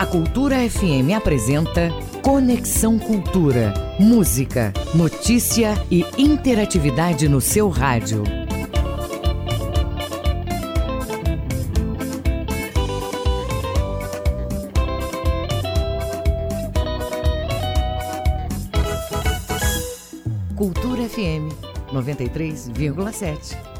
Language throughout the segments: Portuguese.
A Cultura FM apresenta Conexão Cultura. Música, notícia e interatividade no seu rádio. Cultura FM 93,7.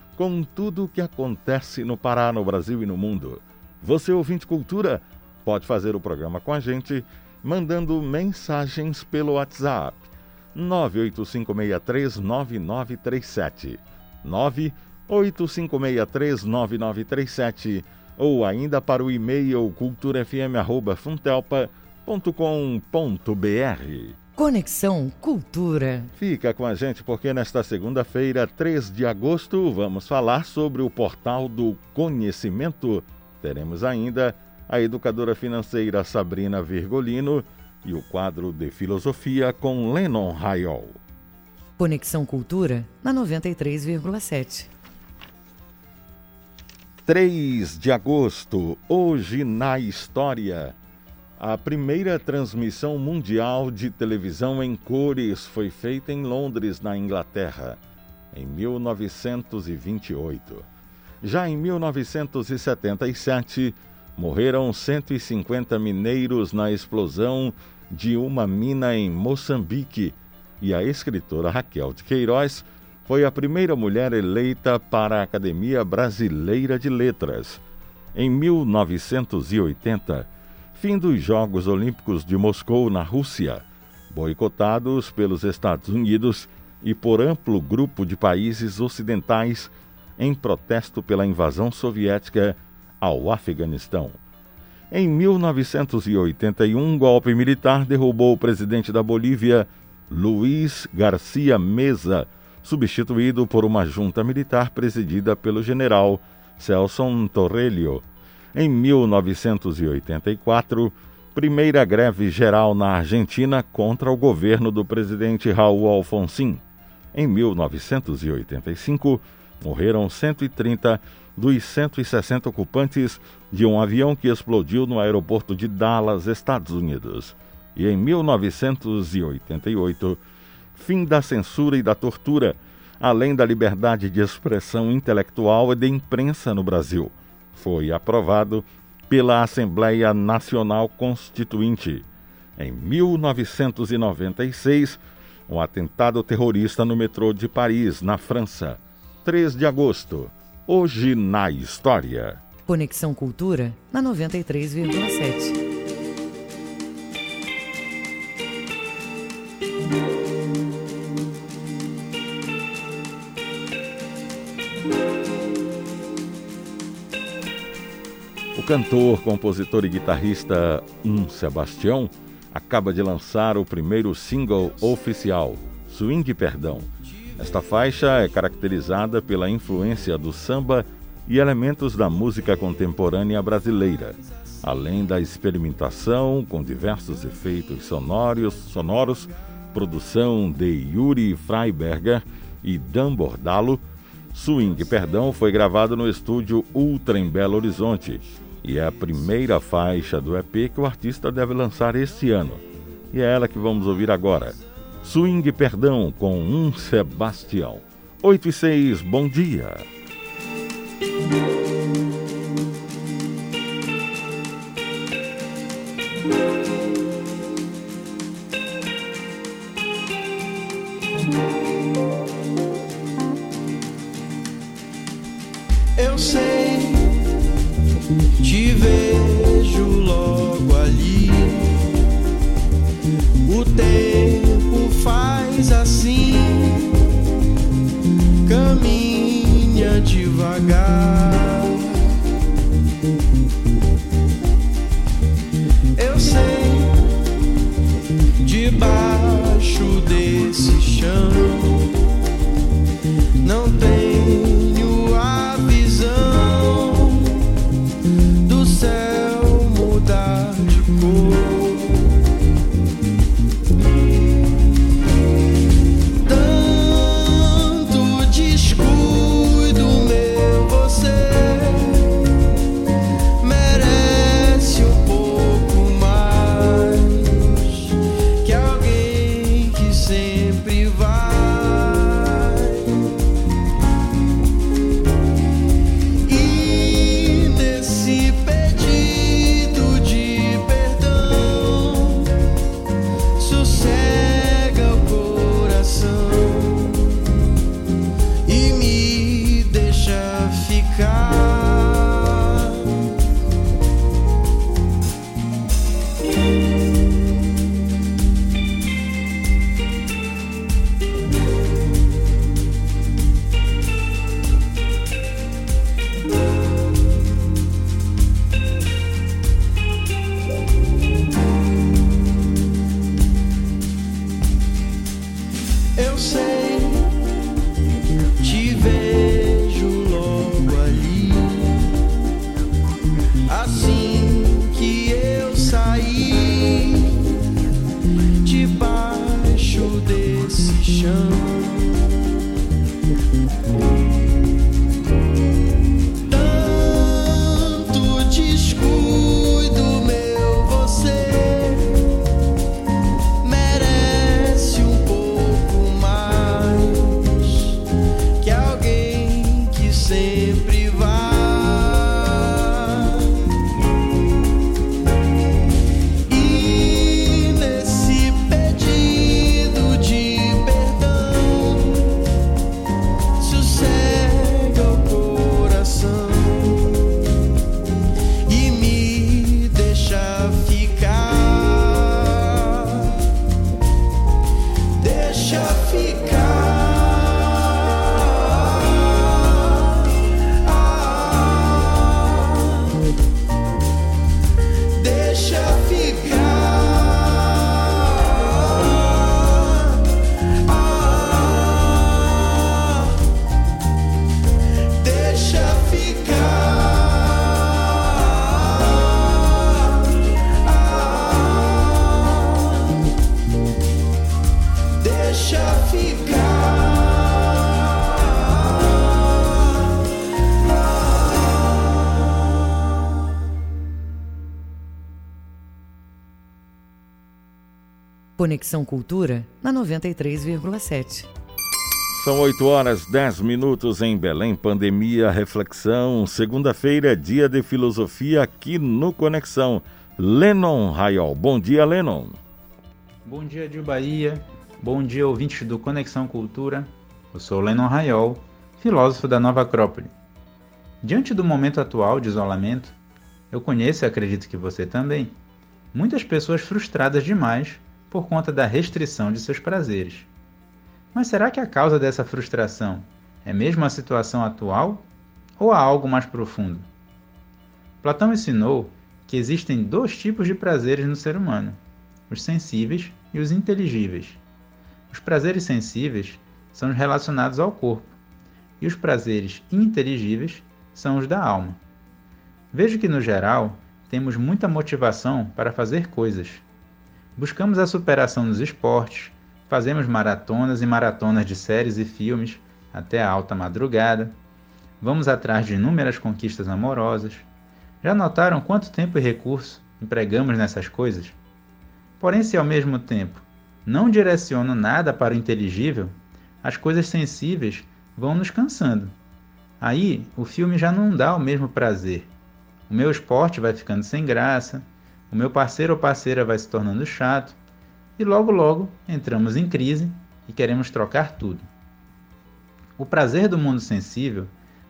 com tudo o que acontece no Pará, no Brasil e no mundo. Você, ouvinte cultura, pode fazer o programa com a gente mandando mensagens pelo WhatsApp 985639937 985639937 ou ainda para o e-mail culturafm@funtelpa.com.br. Conexão Cultura. Fica com a gente porque nesta segunda-feira, 3 de agosto, vamos falar sobre o portal do conhecimento. Teremos ainda a educadora financeira Sabrina Virgolino e o quadro de filosofia com Lennon Rayol. Conexão Cultura na 93,7. 3 de agosto, hoje na história. A primeira transmissão mundial de televisão em cores foi feita em Londres, na Inglaterra, em 1928. Já em 1977, morreram 150 mineiros na explosão de uma mina em Moçambique e a escritora Raquel de Queiroz foi a primeira mulher eleita para a Academia Brasileira de Letras. Em 1980, fim dos Jogos Olímpicos de Moscou, na Rússia, boicotados pelos Estados Unidos e por amplo grupo de países ocidentais em protesto pela invasão soviética ao Afeganistão. Em 1981, um golpe militar derrubou o presidente da Bolívia, Luiz Garcia Mesa, substituído por uma junta militar presidida pelo general Celson Torrelio em 1984, primeira greve geral na Argentina contra o governo do presidente Raul Alfonsín. Em 1985, morreram 130 dos 160 ocupantes de um avião que explodiu no aeroporto de Dallas, Estados Unidos. E em 1988, fim da censura e da tortura, além da liberdade de expressão intelectual e de imprensa no Brasil foi aprovado pela Assembleia Nacional Constituinte. Em 1996, um atentado terrorista no metrô de Paris, na França. 3 de agosto. Hoje na história. Conexão Cultura na 93,7. O cantor, compositor e guitarrista Um Sebastião acaba de lançar o primeiro single oficial, Swing Perdão. Esta faixa é caracterizada pela influência do samba e elementos da música contemporânea brasileira, além da experimentação com diversos efeitos sonoros, sonoros produção de Yuri Freiberger e Dan Bordalo. Swing Perdão foi gravado no estúdio Ultra em Belo Horizonte e é a primeira faixa do EP que o artista deve lançar este ano. E é ela que vamos ouvir agora. Swing Perdão com um Sebastião. 8 e 6, bom dia. deixa ficar. Conexão Cultura na 93,7. São 8 horas 10 minutos em Belém. Pandemia, reflexão. Segunda-feira, dia de filosofia aqui no Conexão. Lennon Raiol. Bom dia, Lennon. Bom dia, Dio Bahia. Bom dia, ouvintes do Conexão Cultura. Eu sou Lennon Raiol, filósofo da Nova Acrópole. Diante do momento atual de isolamento, eu conheço e acredito que você também, muitas pessoas frustradas demais por conta da restrição de seus prazeres. Mas será que a causa dessa frustração é mesmo a situação atual ou há algo mais profundo? Platão ensinou que existem dois tipos de prazeres no ser humano: os sensíveis e os inteligíveis. Os prazeres sensíveis são os relacionados ao corpo, e os prazeres inteligíveis são os da alma. Vejo que, no geral, temos muita motivação para fazer coisas. Buscamos a superação nos esportes, fazemos maratonas e maratonas de séries e filmes até a alta madrugada, vamos atrás de inúmeras conquistas amorosas. Já notaram quanto tempo e recurso empregamos nessas coisas? Porém, se ao mesmo tempo não direciono nada para o inteligível, as coisas sensíveis vão nos cansando. Aí o filme já não dá o mesmo prazer. O meu esporte vai ficando sem graça, o meu parceiro ou parceira vai se tornando chato, e logo logo entramos em crise e queremos trocar tudo. O prazer do mundo sensível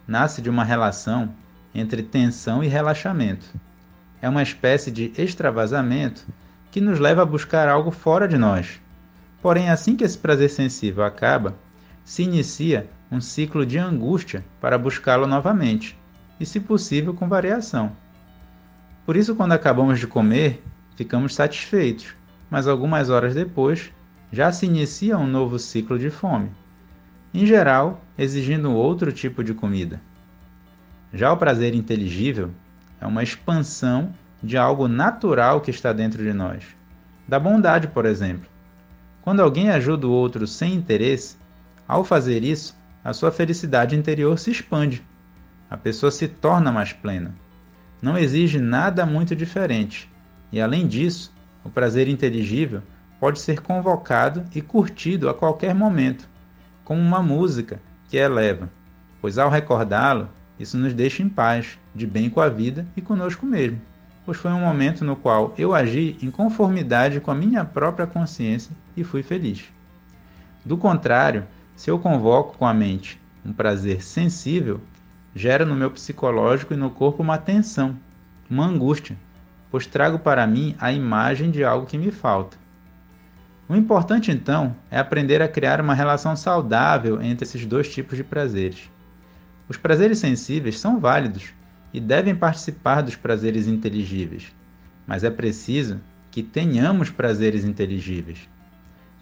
nasce de uma relação entre tensão e relaxamento. É uma espécie de extravasamento que nos leva a buscar algo fora de nós. Porém, assim que esse prazer sensível acaba, se inicia um ciclo de angústia para buscá-lo novamente, e se possível com variação. Por isso, quando acabamos de comer, ficamos satisfeitos, mas algumas horas depois já se inicia um novo ciclo de fome, em geral exigindo outro tipo de comida. Já o prazer inteligível é uma expansão de algo natural que está dentro de nós, da bondade, por exemplo. Quando alguém ajuda o outro sem interesse, ao fazer isso, a sua felicidade interior se expande. A pessoa se torna mais plena. Não exige nada muito diferente. E além disso, o prazer inteligível pode ser convocado e curtido a qualquer momento, como uma música que eleva, pois ao recordá-lo, isso nos deixa em paz, de bem com a vida e conosco mesmo, pois foi um momento no qual eu agi em conformidade com a minha própria consciência e fui feliz. Do contrário, se eu convoco com a mente um prazer sensível, gera no meu psicológico e no corpo uma tensão, uma angústia, pois trago para mim a imagem de algo que me falta. O importante então é aprender a criar uma relação saudável entre esses dois tipos de prazeres. Os prazeres sensíveis são válidos e devem participar dos prazeres inteligíveis, mas é preciso que tenhamos prazeres inteligíveis.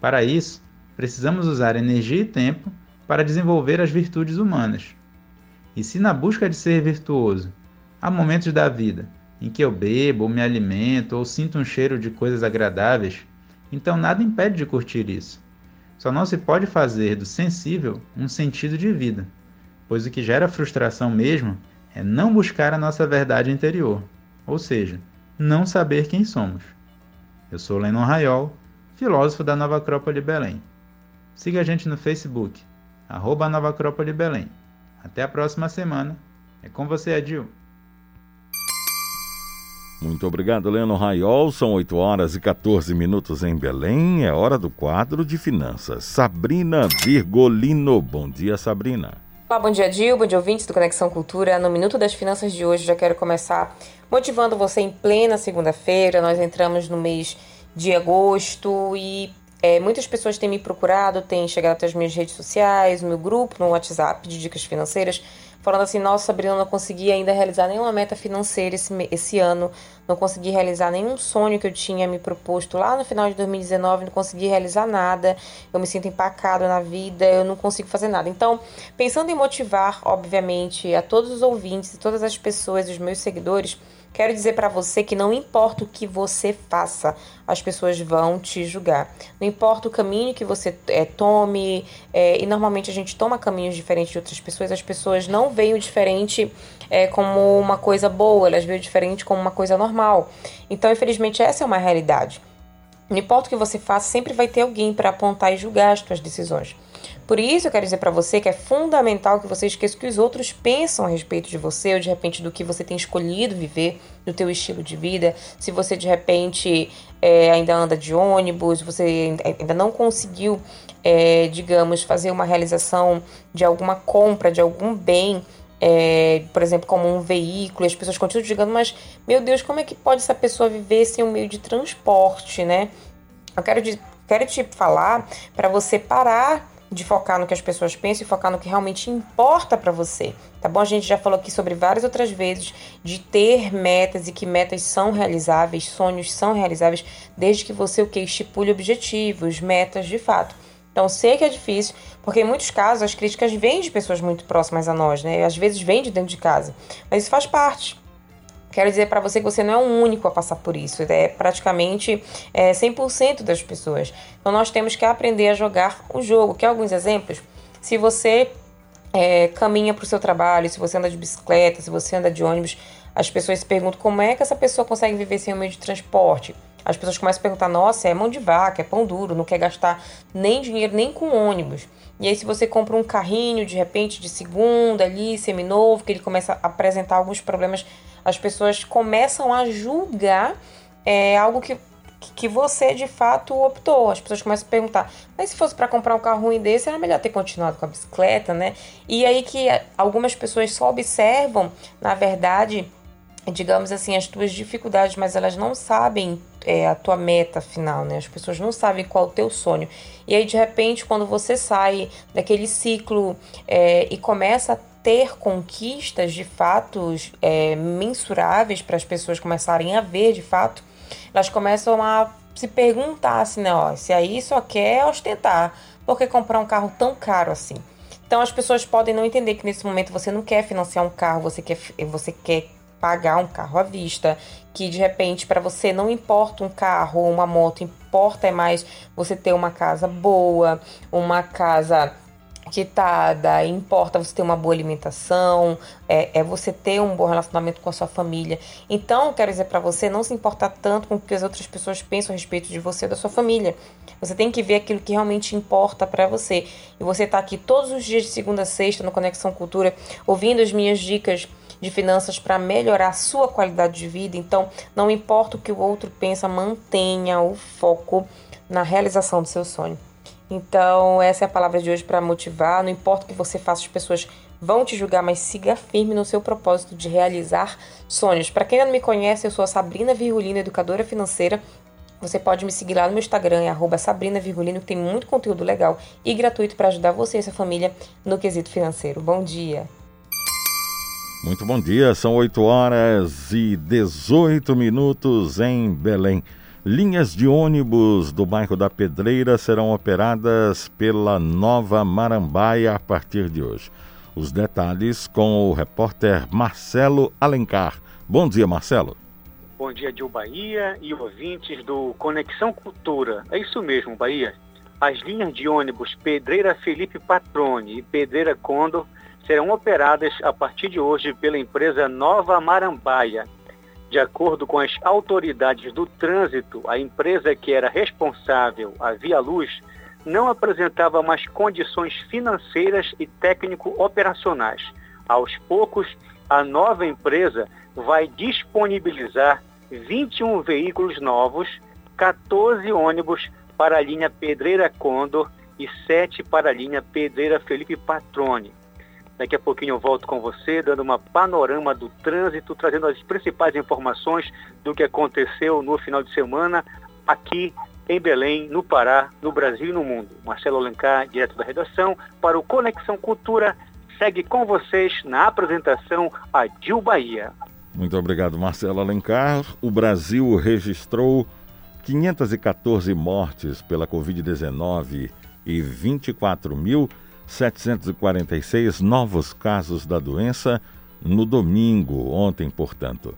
Para isso, precisamos usar energia e tempo para desenvolver as virtudes humanas. E se na busca de ser virtuoso há momentos da vida em que eu bebo, ou me alimento, ou sinto um cheiro de coisas agradáveis, então nada impede de curtir isso. Só não se pode fazer do sensível um sentido de vida, pois o que gera frustração mesmo é não buscar a nossa verdade interior, ou seja, não saber quem somos. Eu sou Lennon Raiol, filósofo da Nova Acrópole Belém. Siga a gente no Facebook, arroba Nova Acrópole Belém. Até a próxima semana. É com você, Adil. Muito obrigado, Leno Raiol. São 8 horas e 14 minutos em Belém. É hora do quadro de finanças. Sabrina Virgolino. Bom dia, Sabrina. Olá, bom dia, Dil. Bom dia, ouvintes do Conexão Cultura. No Minuto das Finanças de hoje, já quero começar motivando você em plena segunda-feira. Nós entramos no mês de agosto e é, muitas pessoas têm me procurado, têm chegado até as minhas redes sociais, o meu grupo no WhatsApp de dicas financeiras, falando assim: Nossa, Sabrina, não consegui ainda realizar nenhuma meta financeira esse, esse ano, não consegui realizar nenhum sonho que eu tinha me proposto lá no final de 2019, não consegui realizar nada, eu me sinto empacado na vida, eu não consigo fazer nada. Então, pensando em motivar, obviamente, a todos os ouvintes e todas as pessoas, os meus seguidores, Quero dizer para você que não importa o que você faça, as pessoas vão te julgar. Não importa o caminho que você é, tome, é, e normalmente a gente toma caminhos diferentes de outras pessoas, as pessoas não veem o diferente é, como uma coisa boa, elas veem o diferente como uma coisa normal. Então, infelizmente, essa é uma realidade. Não importa o que você faça, sempre vai ter alguém para apontar e julgar as suas decisões. Por isso, eu quero dizer para você que é fundamental que você esqueça o que os outros pensam a respeito de você, ou de repente do que você tem escolhido viver, do teu estilo de vida. Se você de repente é, ainda anda de ônibus, você ainda não conseguiu, é, digamos, fazer uma realização de alguma compra, de algum bem, é, por exemplo, como um veículo, as pessoas continuam dizendo, mas meu Deus, como é que pode essa pessoa viver sem um meio de transporte, né? Eu quero, quero te falar para você parar de focar no que as pessoas pensam e focar no que realmente importa para você, tá bom? A gente já falou aqui sobre várias outras vezes de ter metas e que metas são realizáveis, sonhos são realizáveis, desde que você o que estipule objetivos, metas de fato. Então, sei que é difícil, porque em muitos casos as críticas vêm de pessoas muito próximas a nós, né? Às vezes vêm de dentro de casa, mas isso faz parte. Quero dizer para você que você não é o único a passar por isso, é praticamente é, 100% das pessoas. Então nós temos que aprender a jogar o jogo. Quer alguns exemplos? Se você é, caminha para o seu trabalho, se você anda de bicicleta, se você anda de ônibus, as pessoas se perguntam como é que essa pessoa consegue viver sem um meio de transporte. As pessoas começam a perguntar: nossa, é mão de vaca, é pão duro, não quer gastar nem dinheiro nem com ônibus. E aí, se você compra um carrinho de repente de segunda ali, seminovo, que ele começa a apresentar alguns problemas as pessoas começam a julgar é, algo que, que você de fato optou. As pessoas começam a perguntar: mas se fosse para comprar um carro ruim desse, era melhor ter continuado com a bicicleta, né? E aí que algumas pessoas só observam, na verdade, digamos assim, as tuas dificuldades, mas elas não sabem é, a tua meta final, né? As pessoas não sabem qual é o teu sonho. E aí, de repente, quando você sai daquele ciclo é, e começa a ter conquistas de fatos é, mensuráveis para as pessoas começarem a ver de fato, elas começam a se perguntar assim, né, ó, se aí só quer ostentar, por que comprar um carro tão caro assim? Então as pessoas podem não entender que nesse momento você não quer financiar um carro, você quer, você quer pagar um carro à vista, que de repente para você não importa um carro ou uma moto, importa é mais você ter uma casa boa, uma casa quitada, importa você ter uma boa alimentação, é, é, você ter um bom relacionamento com a sua família. Então, quero dizer para você não se importar tanto com o que as outras pessoas pensam a respeito de você e da sua família. Você tem que ver aquilo que realmente importa para você. E você tá aqui todos os dias de segunda a sexta no Conexão Cultura, ouvindo as minhas dicas de finanças para melhorar a sua qualidade de vida. Então, não importa o que o outro pensa, mantenha o foco na realização do seu sonho. Então, essa é a palavra de hoje para motivar. Não importa o que você faça, as pessoas vão te julgar, mas siga firme no seu propósito de realizar sonhos. Para quem ainda não me conhece, eu sou a Sabrina Virgulino, educadora financeira. Você pode me seguir lá no meu Instagram, é Sabrina Virgulino, que tem muito conteúdo legal e gratuito para ajudar você e sua família no quesito financeiro. Bom dia! Muito bom dia, são 8 horas e 18 minutos em Belém. Linhas de ônibus do bairro da Pedreira serão operadas pela Nova Marambaia a partir de hoje. Os detalhes com o repórter Marcelo Alencar. Bom dia, Marcelo. Bom dia, Dil Bahia e ouvintes do Conexão Cultura. É isso mesmo, Bahia. As linhas de ônibus Pedreira Felipe Patrone e Pedreira Condor serão operadas a partir de hoje pela empresa Nova Marambaia de acordo com as autoridades do trânsito, a empresa que era responsável, a Via Luz, não apresentava mais condições financeiras e técnico-operacionais. Aos poucos, a nova empresa vai disponibilizar 21 veículos novos, 14 ônibus para a linha Pedreira Condor e 7 para a linha Pedreira Felipe Patrone. Daqui a pouquinho eu volto com você, dando uma panorama do trânsito, trazendo as principais informações do que aconteceu no final de semana aqui em Belém, no Pará, no Brasil e no mundo. Marcelo Alencar, direto da redação, para o Conexão Cultura, segue com vocês na apresentação a Dil Bahia. Muito obrigado, Marcelo Alencar. O Brasil registrou 514 mortes pela Covid-19 e 24 mil 746 novos casos da doença no domingo, ontem, portanto.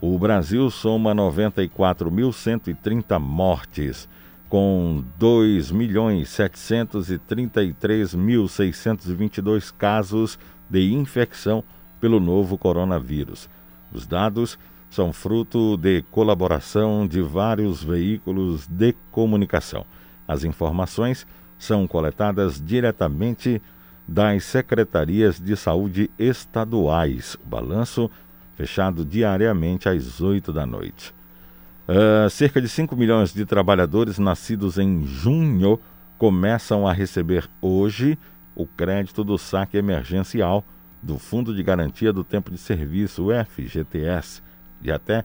O Brasil soma 94.130 mortes, com 2.733.622 casos de infecção pelo novo coronavírus. Os dados são fruto de colaboração de vários veículos de comunicação. As informações são coletadas diretamente das secretarias de saúde estaduais. O balanço fechado diariamente às 8 da noite. Uh, cerca de 5 milhões de trabalhadores nascidos em junho começam a receber hoje o crédito do saque emergencial do Fundo de Garantia do Tempo de Serviço, FGTS, de até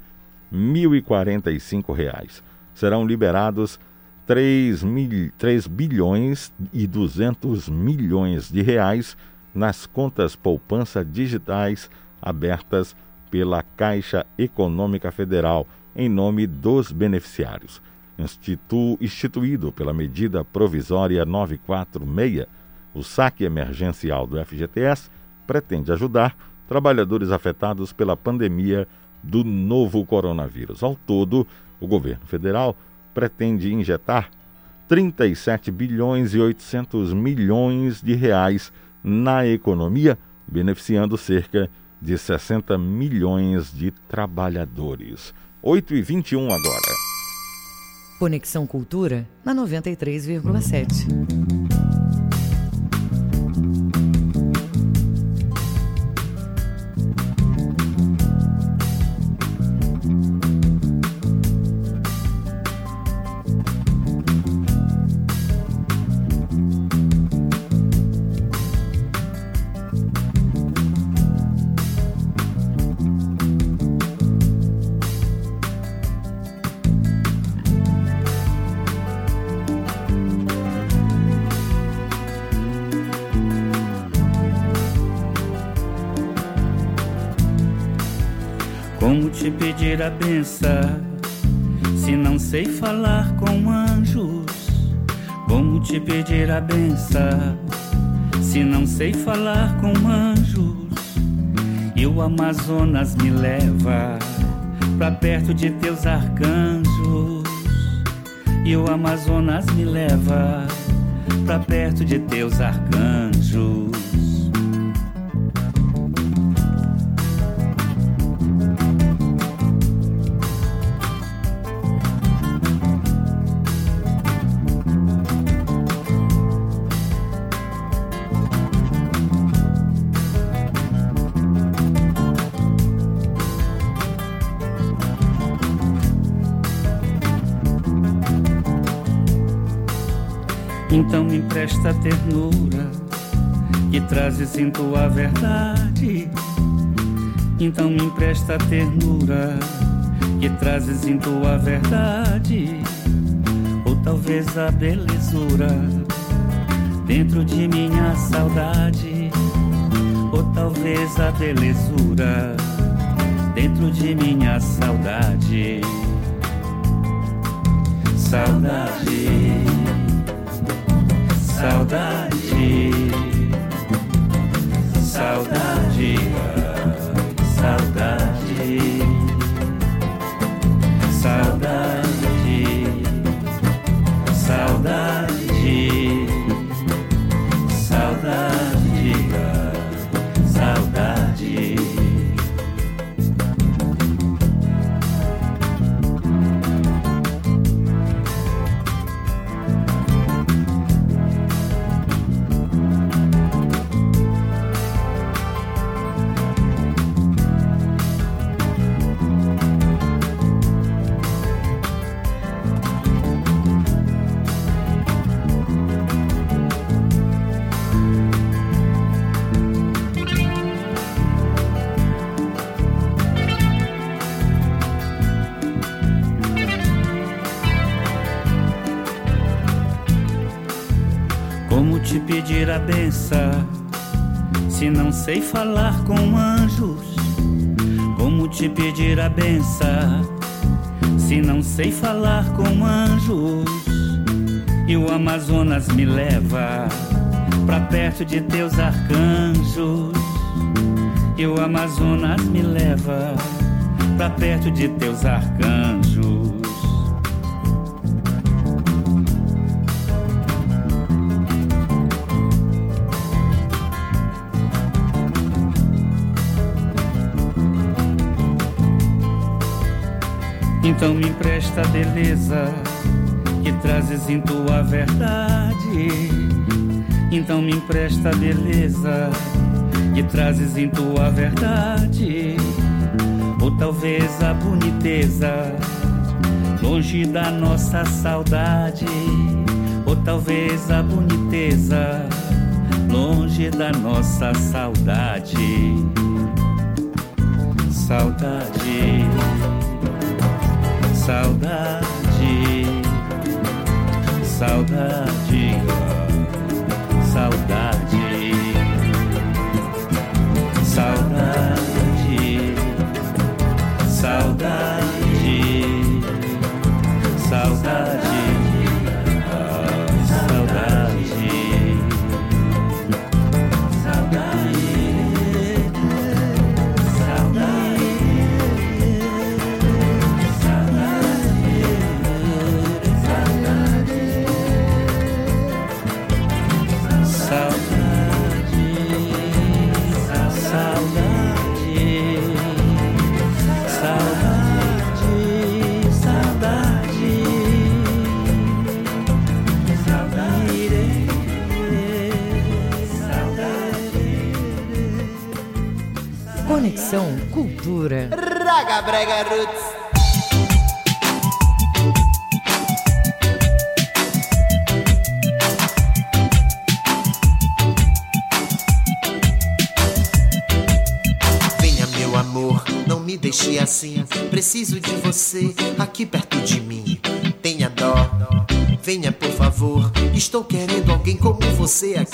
R$ 1.045. Serão liberados 3, mil, 3 bilhões e 200 milhões de reais nas contas poupança digitais abertas pela Caixa Econômica Federal, em nome dos beneficiários. Institu, instituído pela medida provisória 946, o saque emergencial do FGTS pretende ajudar trabalhadores afetados pela pandemia do novo coronavírus. Ao todo, o governo federal pretende injetar 37 bilhões e 800 milhões de reais na economia, beneficiando cerca de 60 milhões de trabalhadores. 8 e 21 agora. Conexão Cultura na 93,7. A benção se não sei falar com anjos? Como te pedir a benção se não sei falar com anjos? E o Amazonas me leva pra perto de teus arcanjos. E o Amazonas me leva pra perto de teus arcanjos. Empresta ternura que trazes em tua verdade. Então me empresta ternura que trazes em tua verdade. Ou talvez a belezura dentro de minha saudade. Ou talvez a belezura dentro de minha saudade. Saudade saudade, saudade, saudade, saudade, saudade, a benção se não sei falar com anjos? Como te pedir a benção se não sei falar com anjos? E o Amazonas me leva pra perto de teus arcanjos. E o Amazonas me leva pra perto de teus arcanjos. Então me empresta a beleza que trazes em tua verdade. Então me empresta a beleza que trazes em tua verdade. Ou talvez a boniteza longe da nossa saudade. Ou talvez a boniteza longe da nossa saudade. Saudade. Saudade, saudade, saudade, saudade. Conexão Cultura. Raga Brega Roots. Venha, meu amor, não me deixe assim. Preciso de você aqui perto de mim. Tenha dó. Venha, por favor, estou querendo alguém como você aqui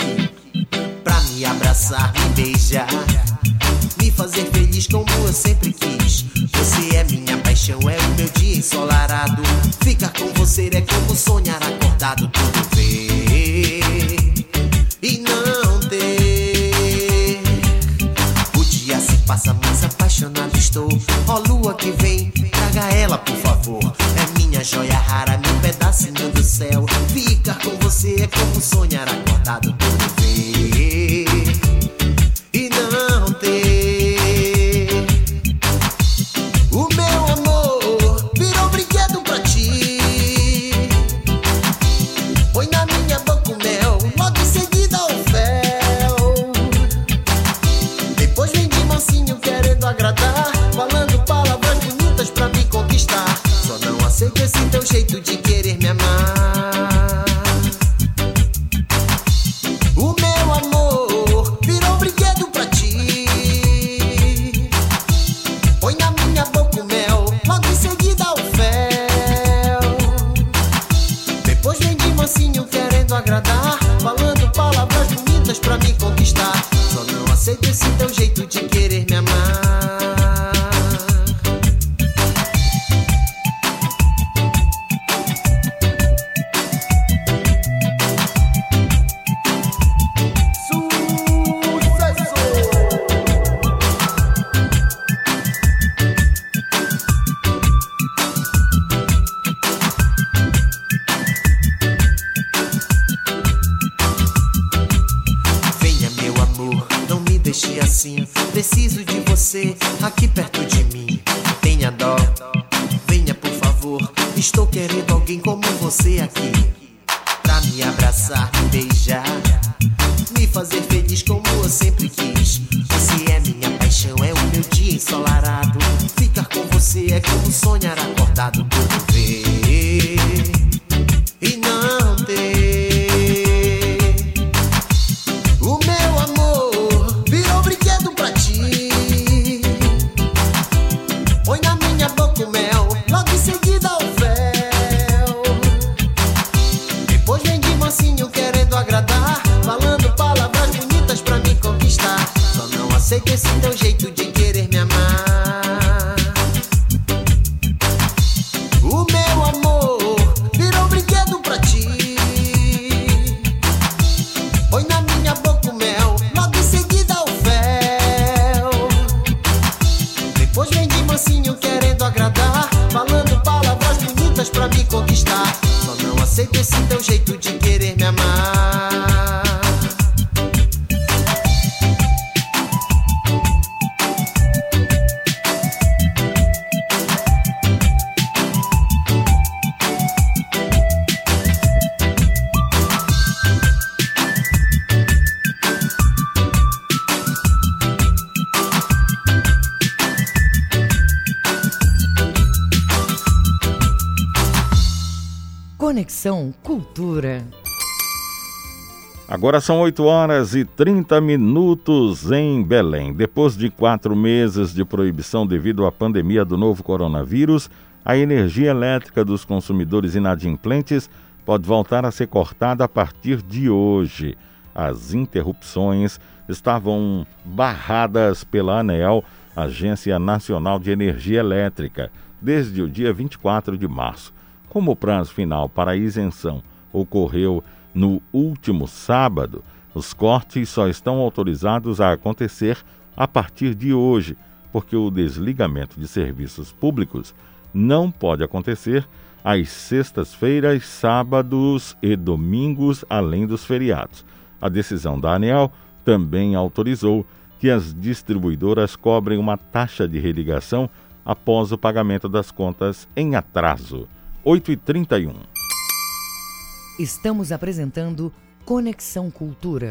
Agora são 8 horas e 30 minutos em Belém. Depois de quatro meses de proibição devido à pandemia do novo coronavírus, a energia elétrica dos consumidores inadimplentes pode voltar a ser cortada a partir de hoje. As interrupções estavam barradas pela ANEEL, Agência Nacional de Energia Elétrica, desde o dia 24 de março. Como o prazo final para a isenção ocorreu no último sábado, os cortes só estão autorizados a acontecer a partir de hoje, porque o desligamento de serviços públicos não pode acontecer às sextas-feiras, sábados e domingos, além dos feriados. A decisão da ANEL também autorizou que as distribuidoras cobrem uma taxa de religação após o pagamento das contas em atraso. 8h31. Estamos apresentando Conexão Cultura.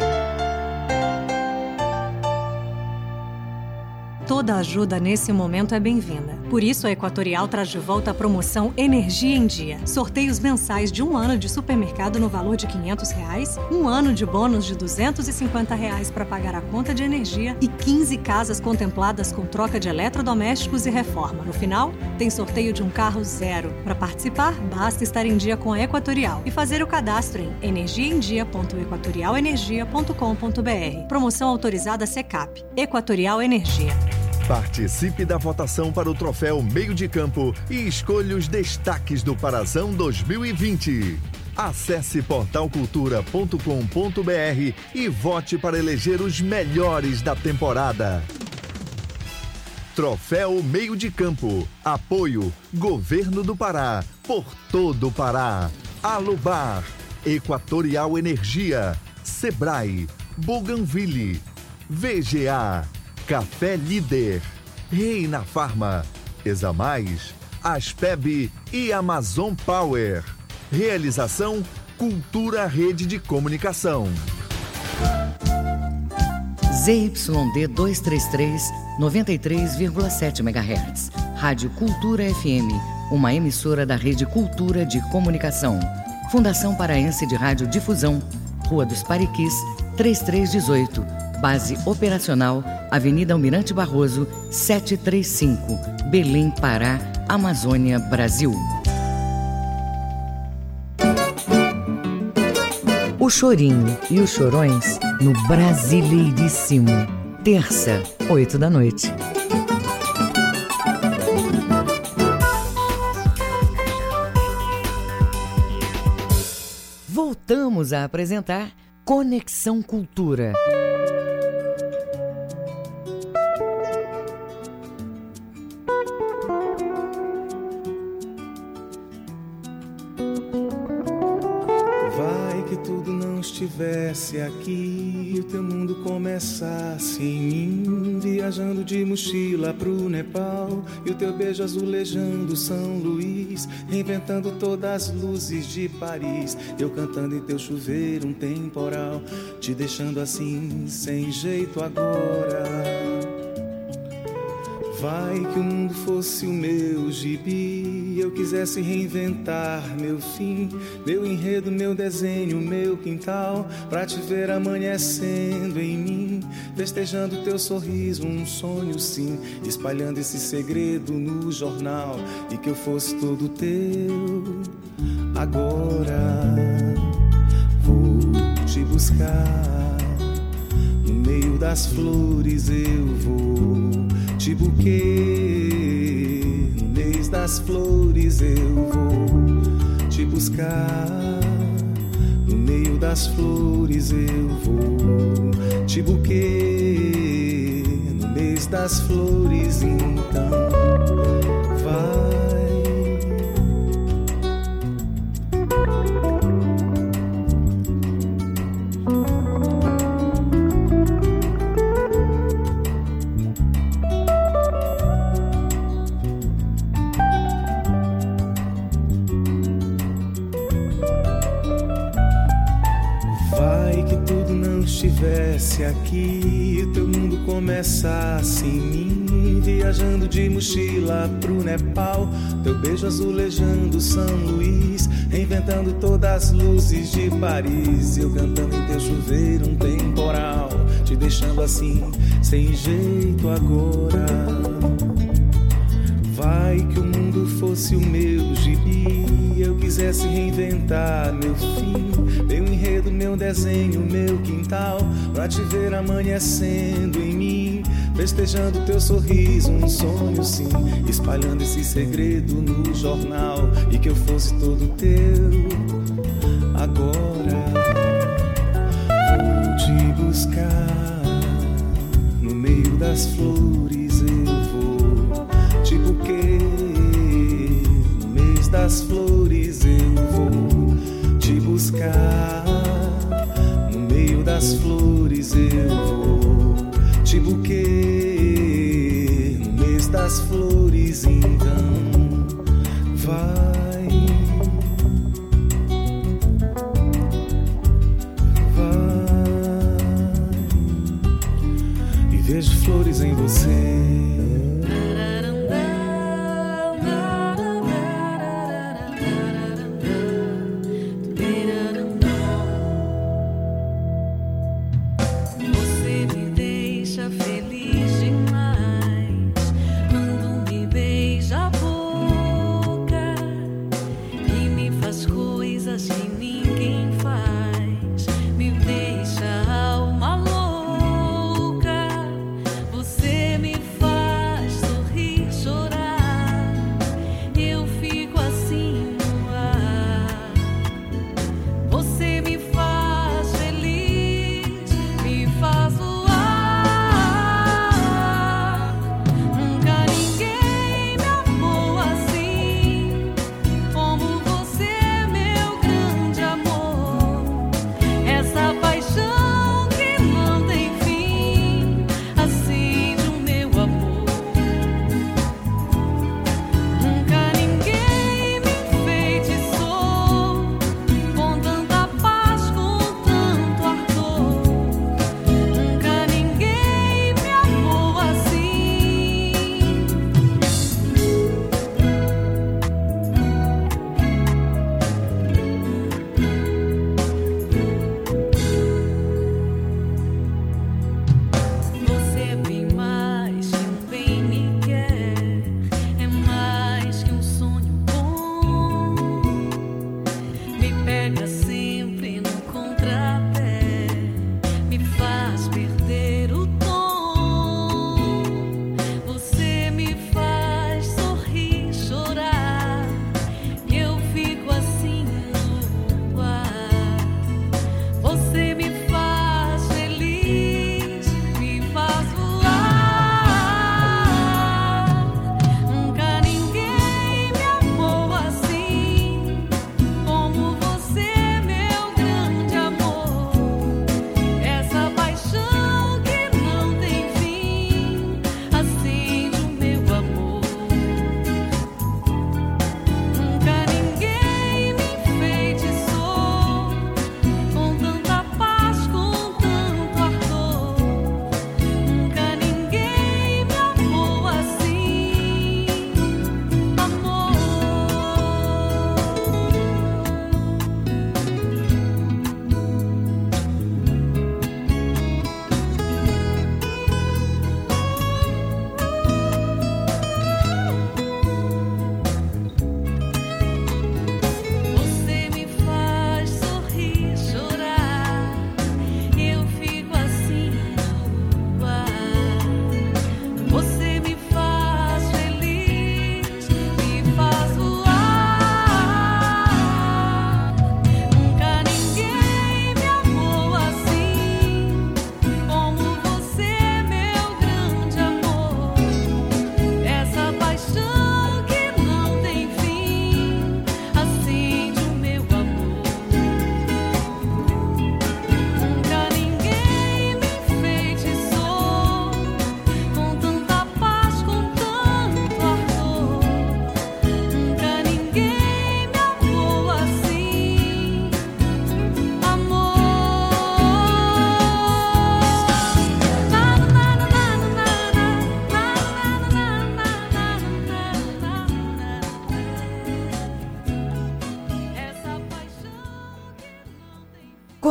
Toda ajuda nesse momento é bem-vinda. Por isso, a Equatorial traz de volta a promoção Energia em Dia. Sorteios mensais de um ano de supermercado no valor de 500 reais, um ano de bônus de 250 reais para pagar a conta de energia e 15 casas contempladas com troca de eletrodomésticos e reforma. No final, tem sorteio de um carro zero. Para participar, basta estar em dia com a Equatorial e fazer o cadastro em energiaemdia.equatorialenergia.com.br. Promoção autorizada SECAP. Equatorial Energia. Participe da votação para o troféu Meio de Campo e escolha os destaques do Parazão 2020. Acesse portalcultura.com.br e vote para eleger os melhores da temporada. Troféu Meio de Campo. Apoio Governo do Pará. Por todo o Pará. Alubar. Equatorial Energia. Sebrae. Bougainville. VGA. Café Líder, Reina Farma, Examais, Aspeb e Amazon Power. Realização Cultura Rede de Comunicação. ZYD 233, 93,7 MHz. Rádio Cultura FM, uma emissora da Rede Cultura de Comunicação. Fundação Paraense de Rádio Difusão, Rua dos Pariquis, 3318. Base operacional, Avenida Almirante Barroso, 735, Belém, Pará, Amazônia, Brasil. O Chorinho e os Chorões no Brasileiríssimo. Terça, 8 da noite. Voltamos a apresentar Conexão Cultura. Estivesse aqui, o teu mundo começasse em mim, viajando de mochila pro Nepal, e o teu beijo azulejando São Luís, reinventando todas as luzes de Paris, eu cantando em teu chuveiro um temporal, te deixando assim sem jeito agora. Vai que o mundo fosse o meu gibi, eu quisesse reinventar meu fim, meu enredo, meu desenho, meu quintal, pra te ver amanhecendo em mim, festejando teu sorriso, um sonho sim, espalhando esse segredo no jornal e que eu fosse todo teu. Agora vou te buscar no meio das flores, eu vou de buquê. No mês das flores eu vou te buscar. No meio das flores eu vou te buquê. No mês das flores então vai. Desce aqui, teu mundo começa assim mim, viajando de mochila pro Nepal, teu beijo azulejando São Luís, reinventando todas as luzes de Paris, eu cantando em teu chuveiro um temporal, te deixando assim sem jeito agora. Vai que o mundo fosse o meu gibi, quisesse reinventar meu fim, meu enredo, meu desenho, meu quintal, pra te ver amanhecendo em mim, festejando teu sorriso, um sonho sim, espalhando esse segredo no jornal. E que eu fosse todo teu. Agora. Vou te buscar. No meio das flores, eu vou, no mês das flores vou te buscar. No meio das flores eu vou, tipo que no mês das flores então vai. vai e vejo flores em. Você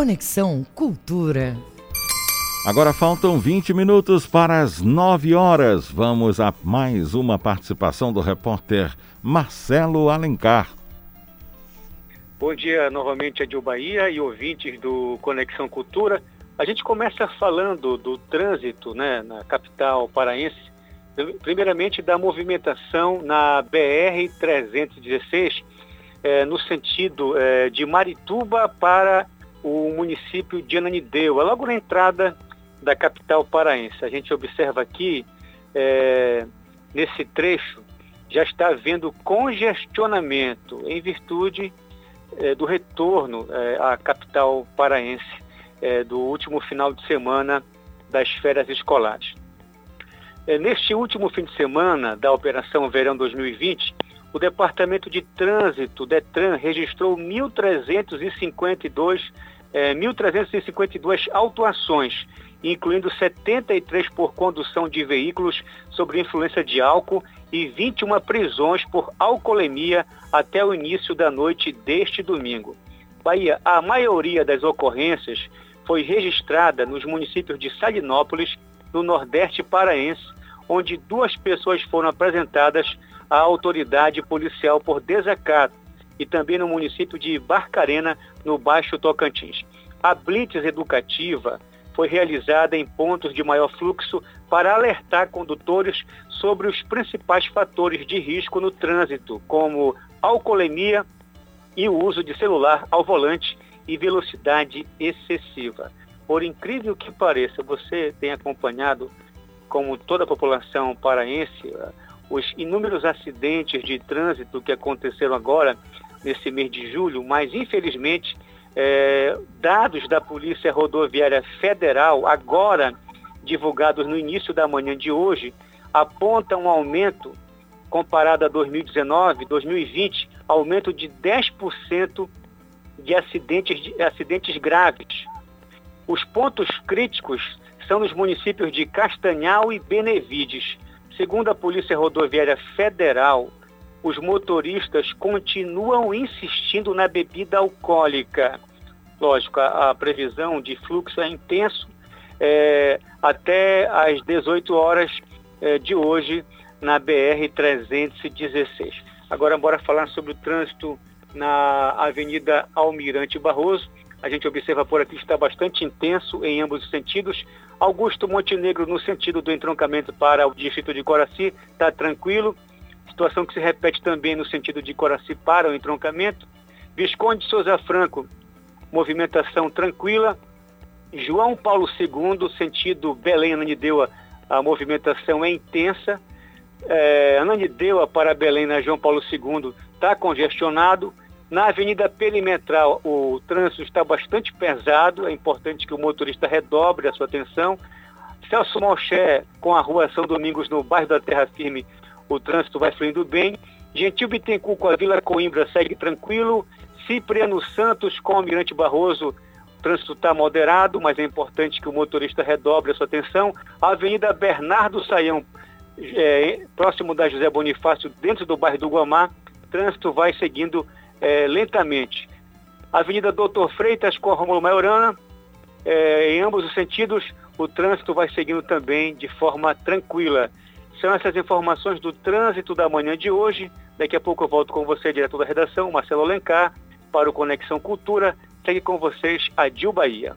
Conexão Cultura. Agora faltam 20 minutos para as 9 horas. Vamos a mais uma participação do repórter Marcelo Alencar. Bom dia novamente, Adil Bahia e ouvintes do Conexão Cultura. A gente começa falando do trânsito né, na capital paraense, primeiramente da movimentação na BR-316, é, no sentido é, de Marituba para o município de Ananindeua, logo na entrada da capital paraense. A gente observa aqui, é, nesse trecho, já está havendo congestionamento em virtude é, do retorno é, à capital paraense é, do último final de semana das férias escolares. É, neste último fim de semana da Operação Verão 2020, o Departamento de Trânsito, DETRAN, registrou 1.352 é, 1.352 autuações, incluindo 73 por condução de veículos sob influência de álcool e 21 prisões por alcoolemia até o início da noite deste domingo. Bahia, a maioria das ocorrências foi registrada nos municípios de Salinópolis, no Nordeste paraense, onde duas pessoas foram apresentadas à autoridade policial por desacato e também no município de Barcarena, no Baixo Tocantins. A blitz educativa foi realizada em pontos de maior fluxo para alertar condutores sobre os principais fatores de risco no trânsito, como alcoolemia e o uso de celular ao volante e velocidade excessiva. Por incrível que pareça, você tem acompanhado, como toda a população paraense, os inúmeros acidentes de trânsito que aconteceram agora nesse mês de julho, mas infelizmente é, dados da Polícia Rodoviária Federal, agora divulgados no início da manhã de hoje, apontam um aumento comparado a 2019, 2020, aumento de 10% de acidentes, de acidentes graves. Os pontos críticos são nos municípios de Castanhal e Benevides. Segundo a Polícia Rodoviária Federal, os motoristas continuam insistindo na bebida alcoólica. Lógico, a, a previsão de fluxo é intenso é, até às 18 horas é, de hoje na BR-316. Agora, bora falar sobre o trânsito na Avenida Almirante Barroso. A gente observa por aqui que está bastante intenso em ambos os sentidos. Augusto Montenegro, no sentido do entroncamento para o distrito de Coraci, está tranquilo situação que se repete também no sentido de Coraci para o entroncamento. Visconde Souza Franco, movimentação tranquila. João Paulo II, sentido Belém Ananindeua, a movimentação é intensa. É, para Belém na João Paulo II está congestionado. Na Avenida Perimetral, o trânsito está bastante pesado, é importante que o motorista redobre a sua atenção. Celso Malché, com a rua São Domingos, no bairro da Terra Firme, o trânsito vai fluindo bem. Gentil Bittencourt com a Vila Coimbra segue tranquilo. Cipriano Santos com o Almirante Barroso, o trânsito está moderado, mas é importante que o motorista redobre a sua atenção. A Avenida Bernardo Saião, é, próximo da José Bonifácio, dentro do bairro do Guamá, trânsito vai seguindo é, lentamente. Avenida Doutor Freitas com a Romulo Maiorana, é, em ambos os sentidos, o trânsito vai seguindo também de forma tranquila. São essas informações do trânsito da manhã de hoje. Daqui a pouco eu volto com você, direto da redação, Marcelo Alencar, para o Conexão Cultura. Segue com vocês a Dil Bahia.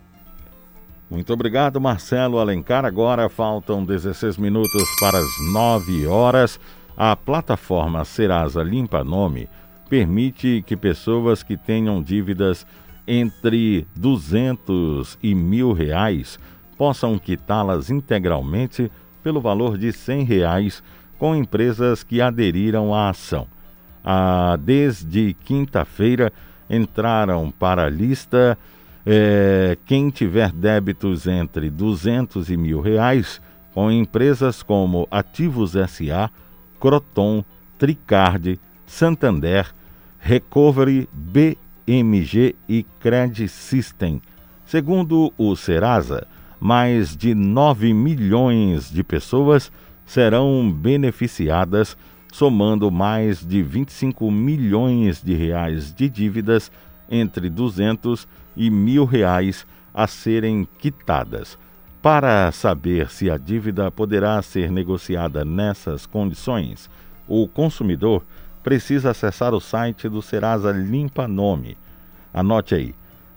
Muito obrigado, Marcelo Alencar. Agora faltam 16 minutos para as 9 horas. A plataforma Serasa Limpa Nome permite que pessoas que tenham dívidas entre 200 e mil reais possam quitá-las integralmente pelo valor de 100 reais com empresas que aderiram à ação. Ah, desde quinta-feira entraram para a lista é, quem tiver débitos entre 200 e mil reais com empresas como Ativos SA, Croton, Tricard, Santander, Recovery, BMG e Credit System. Segundo o Serasa, mais de 9 milhões de pessoas serão beneficiadas, somando mais de 25 milhões de reais de dívidas entre 200 e mil reais a serem quitadas. Para saber se a dívida poderá ser negociada nessas condições, o consumidor precisa acessar o site do Serasa Limpa Nome. Anote aí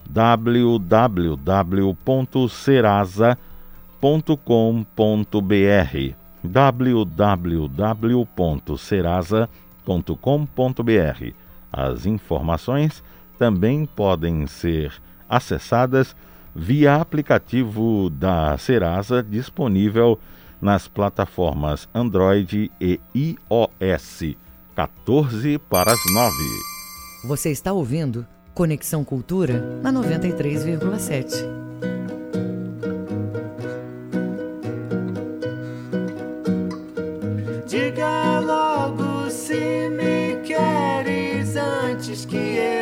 www.serasa.com.br www.serasa.com.br As informações também podem ser acessadas via aplicativo da Serasa disponível nas plataformas Android e iOS. 14 para as 9. Você está ouvindo Conexão Cultura na 93,7. Diga logo se me queres antes que eu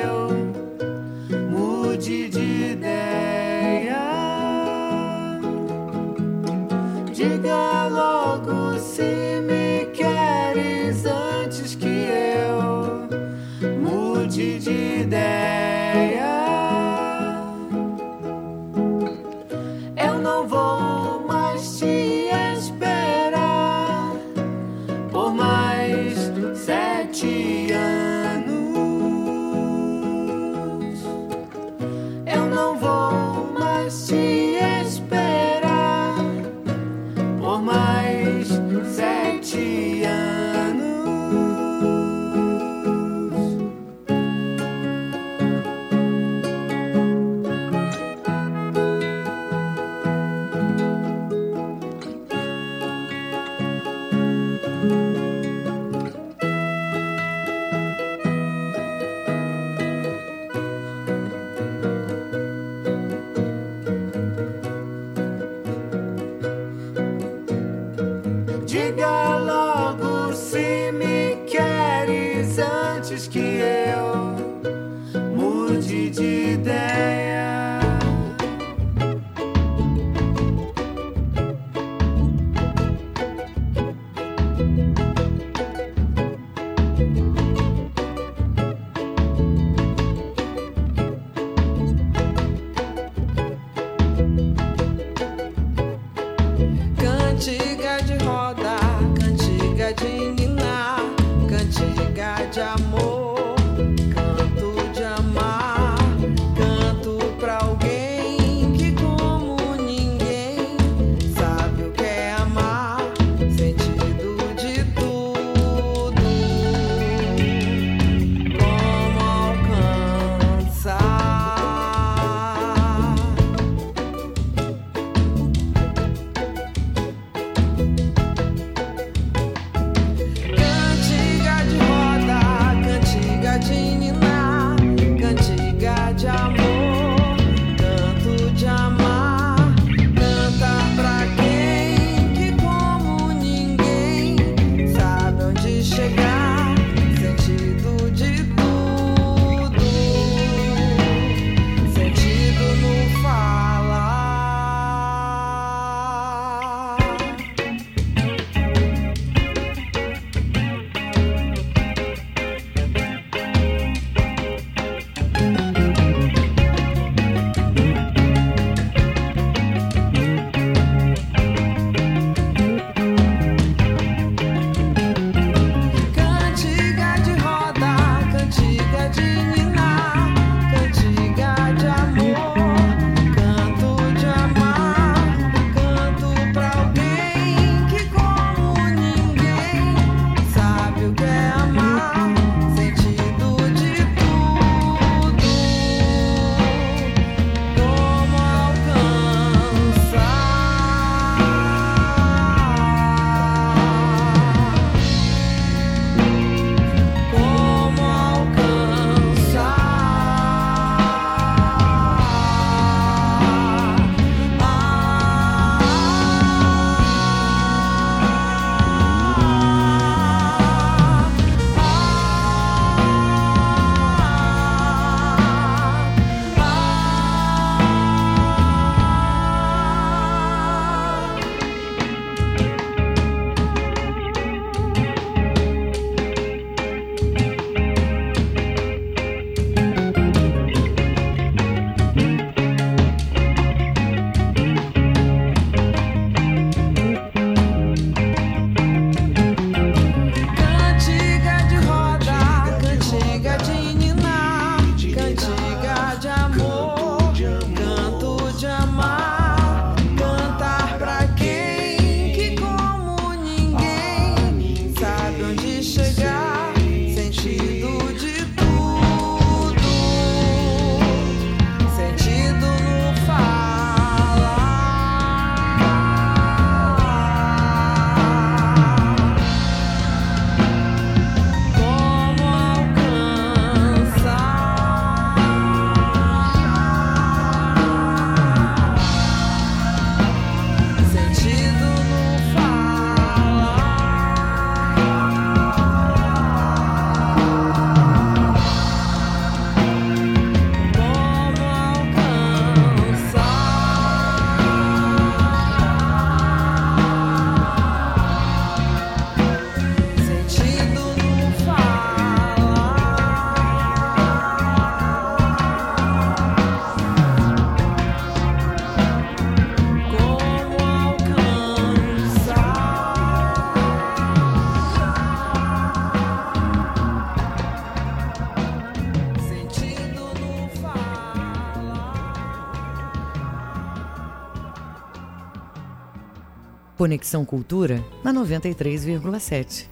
Conexão Cultura na 93,7.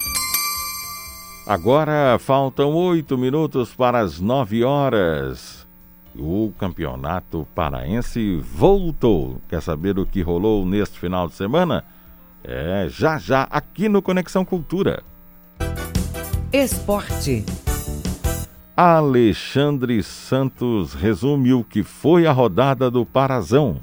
Agora faltam oito minutos para as nove horas. O campeonato paraense voltou. Quer saber o que rolou neste final de semana? É já já aqui no Conexão Cultura. Esporte. Alexandre Santos resume o que foi a rodada do Parazão.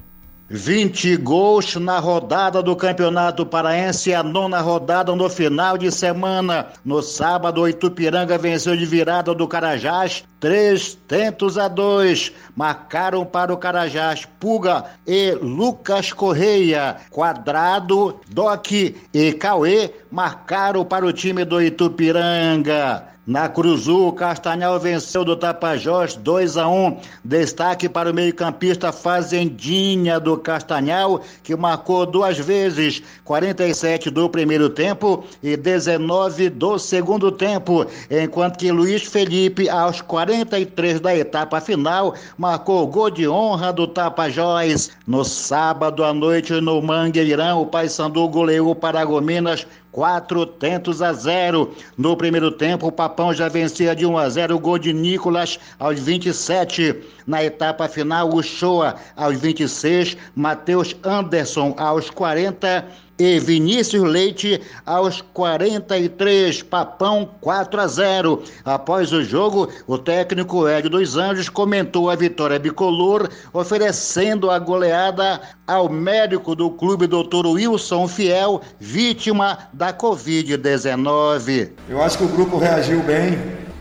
20 gols na rodada do Campeonato Paraense, a nona rodada no final de semana. No sábado, o Itupiranga venceu de virada do Carajás, três tentos a dois. Marcaram para o Carajás Puga e Lucas Correia. Quadrado, Doc e Cauê marcaram para o time do Itupiranga. Na Cruzul, Castanhal venceu do Tapajós 2 a 1. Destaque para o meio-campista Fazendinha do Castanhal, que marcou duas vezes, 47 do primeiro tempo e 19 do segundo tempo, enquanto que Luiz Felipe, aos 43 da etapa final, marcou gol de honra do Tapajós. No sábado à noite, no Mangueirão, o Paysandu goleou o Paragominas quatro tentos a zero. No primeiro tempo, o Papão já vencia de 1 a 0 o gol de Nicolas aos 27. Na etapa final, o Shoa aos 26, Matheus Anderson aos 40 e Vinícius Leite aos 43, Papão 4 a 0. Após o jogo, o técnico Hélio dos Anjos comentou a vitória bicolor, oferecendo a goleada ao médico do clube, doutor Wilson Fiel, vítima da Covid-19. Eu acho que o grupo reagiu bem,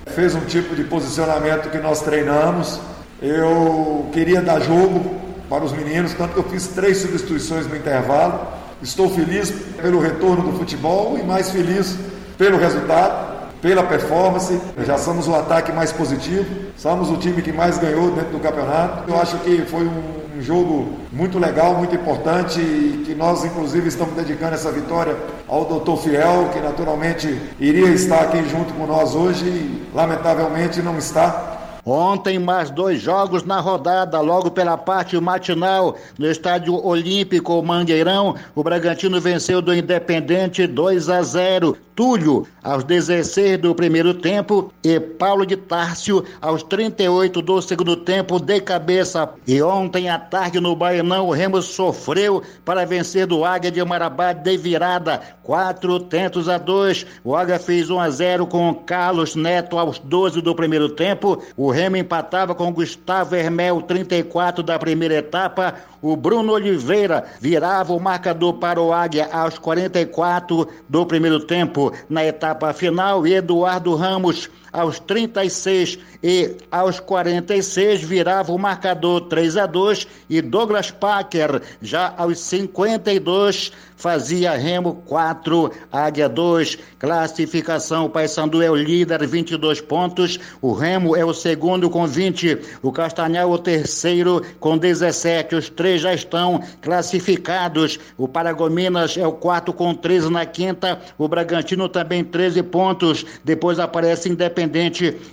fez um tipo de posicionamento que nós treinamos. Eu queria dar jogo para os meninos, tanto que eu fiz três substituições no intervalo Estou feliz pelo retorno do futebol e mais feliz pelo resultado, pela performance. Já somos o ataque mais positivo, somos o time que mais ganhou dentro do campeonato. Eu acho que foi um jogo muito legal, muito importante e que nós, inclusive, estamos dedicando essa vitória ao doutor Fiel, que naturalmente iria estar aqui junto com nós hoje e, lamentavelmente, não está. Ontem, mais dois jogos na rodada, logo pela parte matinal, no Estádio Olímpico Mangueirão, o Bragantino venceu do Independente 2 a 0. Túlio, aos 16 do primeiro tempo, e Paulo de Tárcio, aos 38 do segundo tempo, de cabeça. E ontem à tarde no Baianão, o Remo sofreu para vencer do Águia de Marabá de virada, quatro tentos a dois. O Águia fez 1 a 0 com Carlos Neto aos 12 do primeiro tempo. O Remo empatava com Gustavo Hermel, 34 da primeira etapa. O Bruno Oliveira virava o marcador para o Águia aos 44 do primeiro tempo. Na etapa final, Eduardo Ramos aos 36 e aos 46 virava o marcador 3 a 2 e Douglas Packer já aos 52 fazia Remo 4, Águia 2. Classificação: o Paysandu é o líder, 22 pontos. O Remo é o segundo com 20. O Castanhal, o terceiro com 17. Os três já estão classificados. O Paragominas é o quarto com 13 na quinta. O Bragantino também 13 pontos. Depois aparece Independente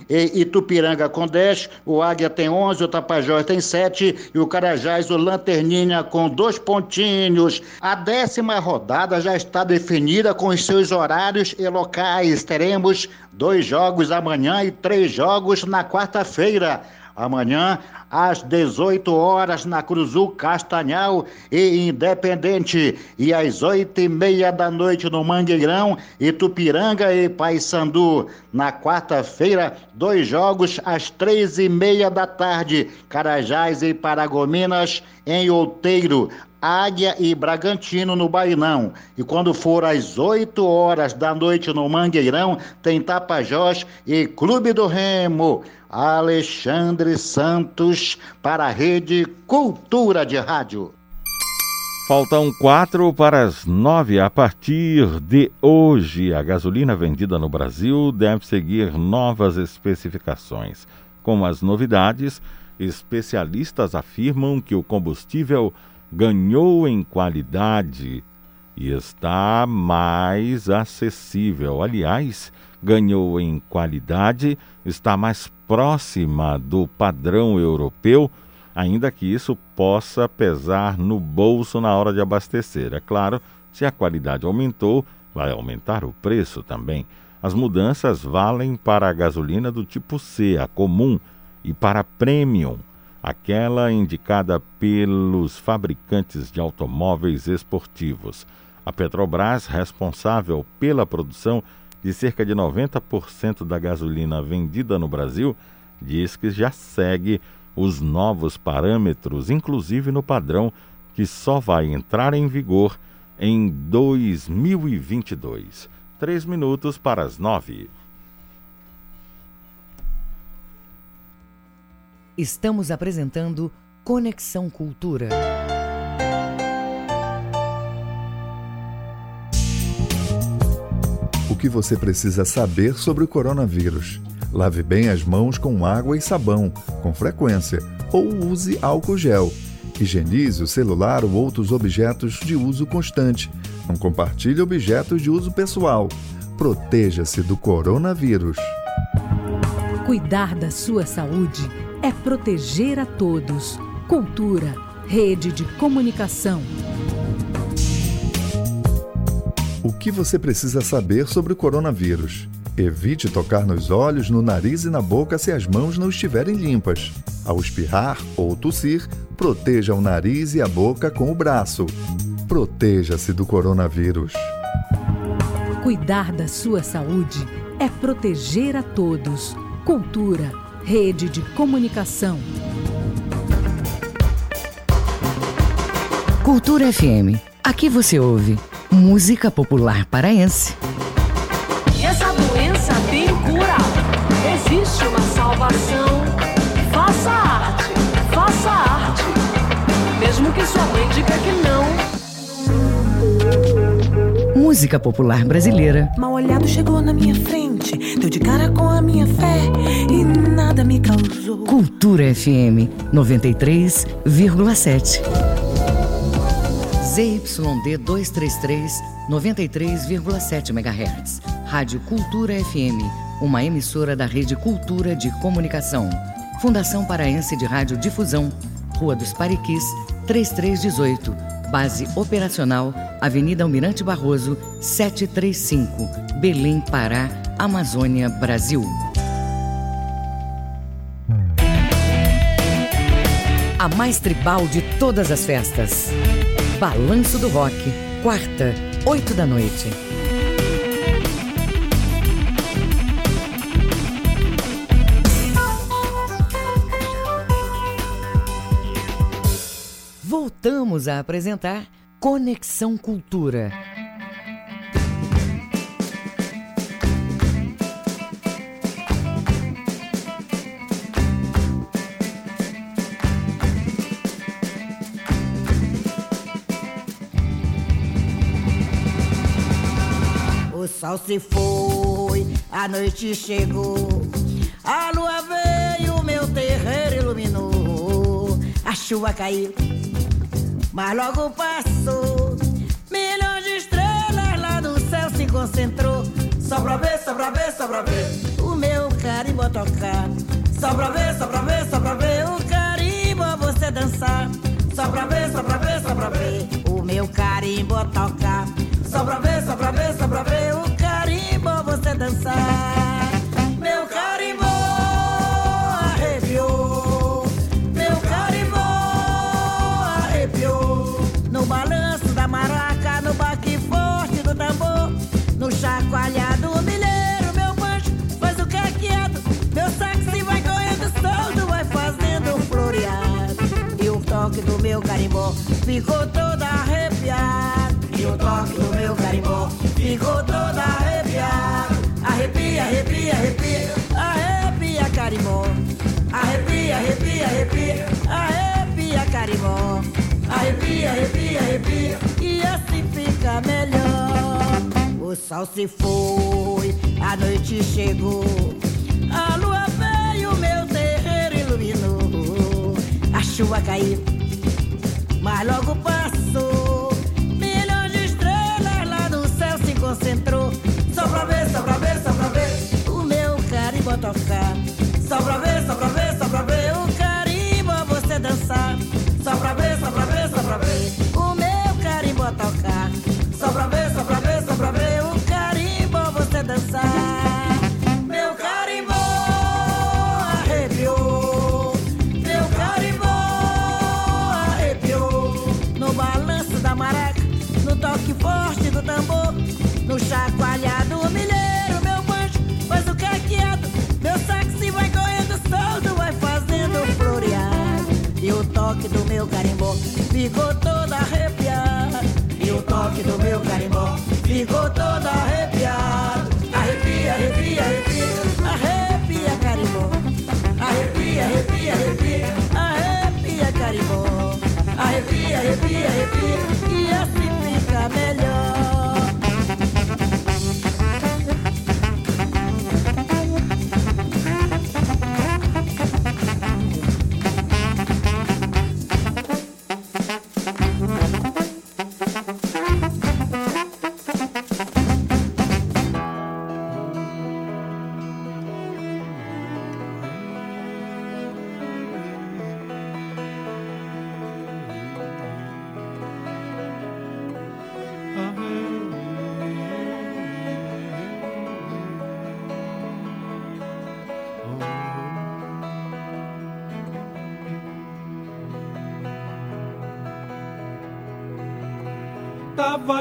e Itupiranga com 10. O Águia tem 11. O Tapajós tem 7. E o Carajás, o Lanterninha com dois pontinhos. A décima rodada já está definida com os seus horários e locais. Teremos dois jogos amanhã e três jogos na quarta-feira. Amanhã, às 18 horas, na Cruzul Castanhal e Independente. E às oito e meia da noite no Mangueirão, Itupiranga e Paysandu. Na quarta-feira, dois jogos às três e meia da tarde, Carajás e Paragominas em Outeiro. Águia e Bragantino no Bainão. E quando for às 8 horas da noite no Mangueirão, tem Tapajós e Clube do Remo. Alexandre Santos para a Rede Cultura de Rádio. Faltam quatro para as nove. A partir de hoje, a gasolina vendida no Brasil deve seguir novas especificações. Com as novidades, especialistas afirmam que o combustível ganhou em qualidade e está mais acessível. Aliás, ganhou em qualidade, está mais próxima do padrão europeu, ainda que isso possa pesar no bolso na hora de abastecer. É claro, Se a qualidade aumentou, vai aumentar o preço também. As mudanças valem para a gasolina do tipo C, a comum, e para a premium, aquela indicada pelos fabricantes de automóveis esportivos. A Petrobras, responsável pela produção de cerca de 90% da gasolina vendida no Brasil, diz que já segue os novos parâmetros, inclusive no padrão que só vai entrar em vigor em 2022. Três minutos para as nove. Estamos apresentando Conexão Cultura. O que você precisa saber sobre o coronavírus? Lave bem as mãos com água e sabão, com frequência, ou use álcool gel. Higienize o celular ou outros objetos de uso constante. Não compartilhe objetos de uso pessoal. Proteja-se do coronavírus. Cuidar da sua saúde é proteger a todos. Cultura, rede de comunicação. O que você precisa saber sobre o coronavírus? Evite tocar nos olhos, no nariz e na boca se as mãos não estiverem limpas. Ao espirrar ou tossir, proteja o nariz e a boca com o braço. Proteja-se do coronavírus. Cuidar da sua saúde é proteger a todos. Cultura, rede de comunicação. Cultura FM. Aqui você ouve música popular paraense. Essa doença tem cura. Existe uma salvação. Faça arte, faça arte. Mesmo que sua mãe diga que não. Música popular brasileira. Mal olhado chegou na minha frente, deu de cara com a minha fé e nada me causou. Cultura FM 93,7. ZYD 233, 93,7 MHz. Rádio Cultura FM, uma emissora da Rede Cultura de Comunicação. Fundação Paraense de Rádio Difusão, Rua dos Pariquis, 3318. Base operacional, Avenida Almirante Barroso, 735, Belém, Pará, Amazônia, Brasil. A mais tribal de todas as festas. Balanço do Rock, quarta, 8 da noite. Voltamos a apresentar Conexão Cultura. O sol se foi, a noite chegou, a lua veio, meu terreiro iluminou, a chuva caiu, mas logo passou. Milhões de estrelas lá no céu se concentrou. Só pra ver, só pra ver, só pra ver o meu carimbo tocar. Só pra ver, só pra ver, só pra ver o carimbo a você dançar. Só pra ver, só pra ver, só pra ver o meu carimbo tocar. Só pra ver, só pra ver, só pra ver o carimbo a você dançar. No chacoalhar do milheiro, meu banjo faz o que é. Meu sax vai correndo solto, vai fazendo um floreado. E o toque do meu carimbó ficou todo arrepiado. E o toque do meu carimbó ficou todo arrepiado. Arrepia, arrepia, arrepia, arrepia carimbó. Arrepia, arrepia, arrepia, arrepia carimbó. Arrepia, arrepia, arrepia, e assim fica melhor. O sol se foi, a noite chegou. A lua veio, meu terreiro iluminou. A chuva caiu, mas logo passou. Milhões de estrelas lá no céu se concentrou. Só pra ver, só pra ver, só pra ver o meu carimbo a tocar. Só pra ver, No chacoalhar do milheiro, meu banjo faz o caqueado. Meu sax vai correndo solto, vai fazendo florear. E o toque do meu carimbó ficou todo arrepiado. E o toque do meu carimbó ficou todo arrepiado. Arrepia, arrepia, arrepia, arrepia carimbó. Arrepia, arrepia, arrepia, arrepia carimbó. Arrepia, arrepia, arrepia, e assim fica melhor.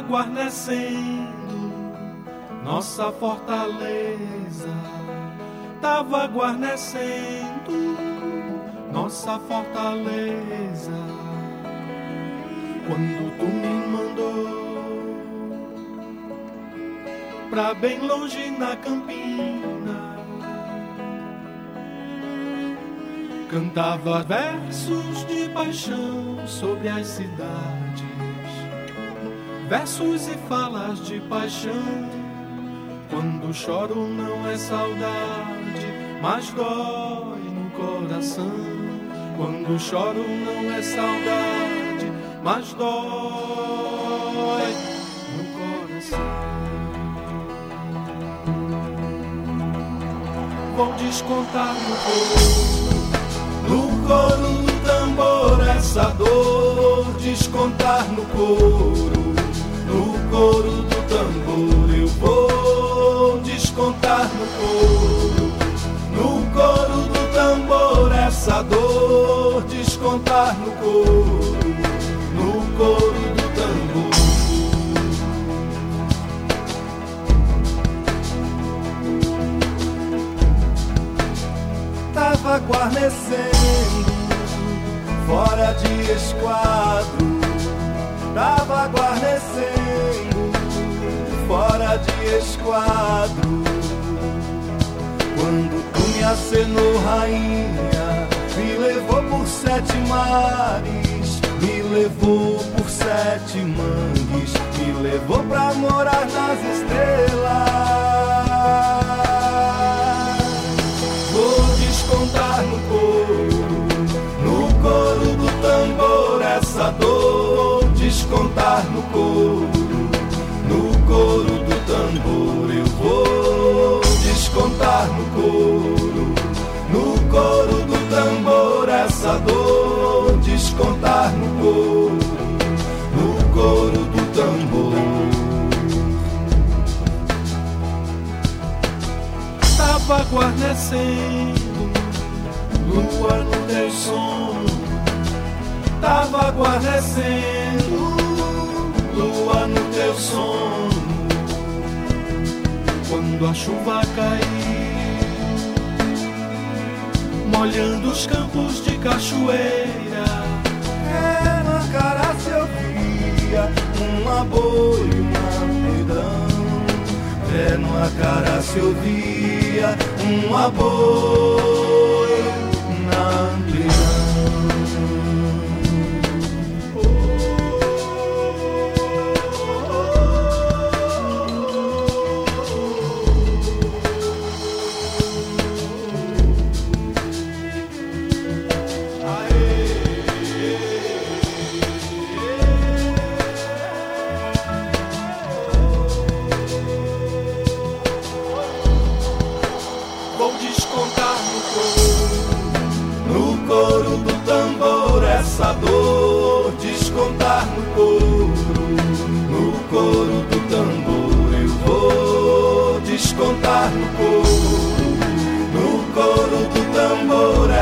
Guarnecendo nossa fortaleza. Tava guarnecendo nossa fortaleza. Quando tu me mandou pra bem longe na campina, cantava versos de paixão sobre as cidades versos e falas de paixão. Quando choro não é saudade, mas dói no coração. Quando choro não é saudade, mas dói no coração. Vou descontar no coro, no coro do tambor essa dor, descontar no coro no coro do tambor eu vou descontar no coro, no coro do tambor essa dor, descontar no coro, no coro do tambor. Tava guarnecendo fora de esquadro. Tava guarnecendo fora de esquadro. Quando tu me acenou, rainha, me levou por sete mares, me levou por sete mangues, me levou pra morar nas estrelas. Vou descontar no coro, no coro do tambor essa dor descontar no coro, no coro do tambor eu vou descontar no coro, no coro do tambor essa dor, descontar no coro, no coro do tambor. Tava guarnecendo lua no teu sono. Tava guarnecendo lua no teu sono quando a chuva caiu molhando os campos de cachoeira. É na se eu via uma boa e uma pedão é numa cara se eu via uma boa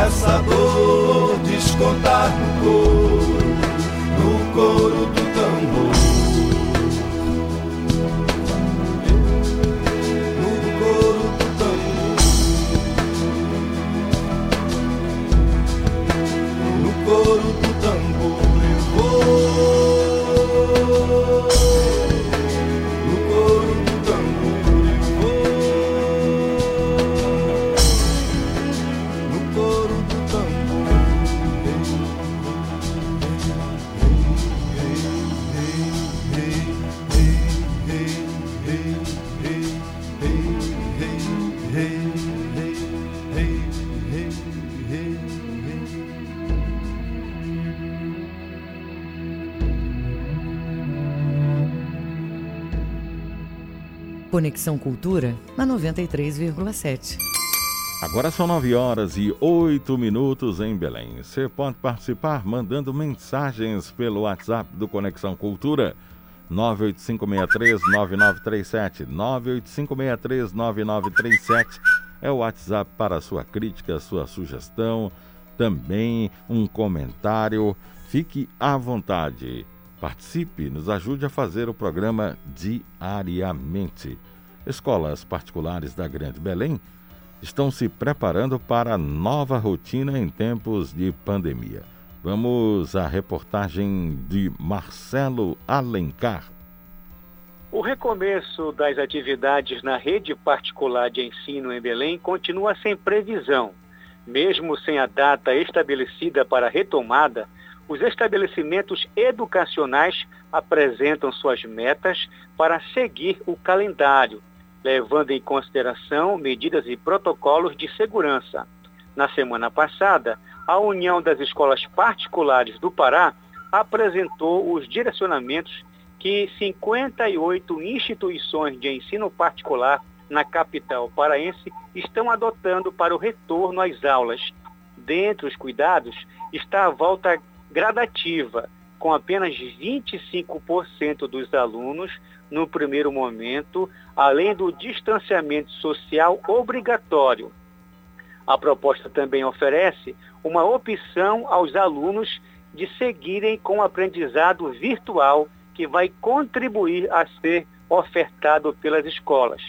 essa dor. Descontar no coro, Conexão Cultura na 93,7. Agora são 9 horas e 8 minutos em Belém. Você pode participar mandando mensagens pelo WhatsApp do Conexão Cultura 985639937. 985639937 é o WhatsApp para sua crítica, sua sugestão, também um comentário. Fique à vontade. Participe, nos ajude a fazer o programa diariamente. Escolas particulares da Grande Belém estão se preparando para a nova rotina em tempos de pandemia. Vamos à reportagem de Marcelo Alencar. O recomeço das atividades na rede particular de ensino em Belém continua sem previsão. Mesmo sem a data estabelecida para retomada, os estabelecimentos educacionais apresentam suas metas para seguir o calendário, levando em consideração medidas e protocolos de segurança. Na semana passada, a União das Escolas Particulares do Pará apresentou os direcionamentos que 58 instituições de ensino particular na capital paraense estão adotando para o retorno às aulas. Dentre os cuidados está a volta gradativa, com apenas 25% dos alunos no primeiro momento, além do distanciamento social obrigatório. A proposta também oferece uma opção aos alunos de seguirem com o aprendizado virtual que vai contribuir a ser ofertado pelas escolas.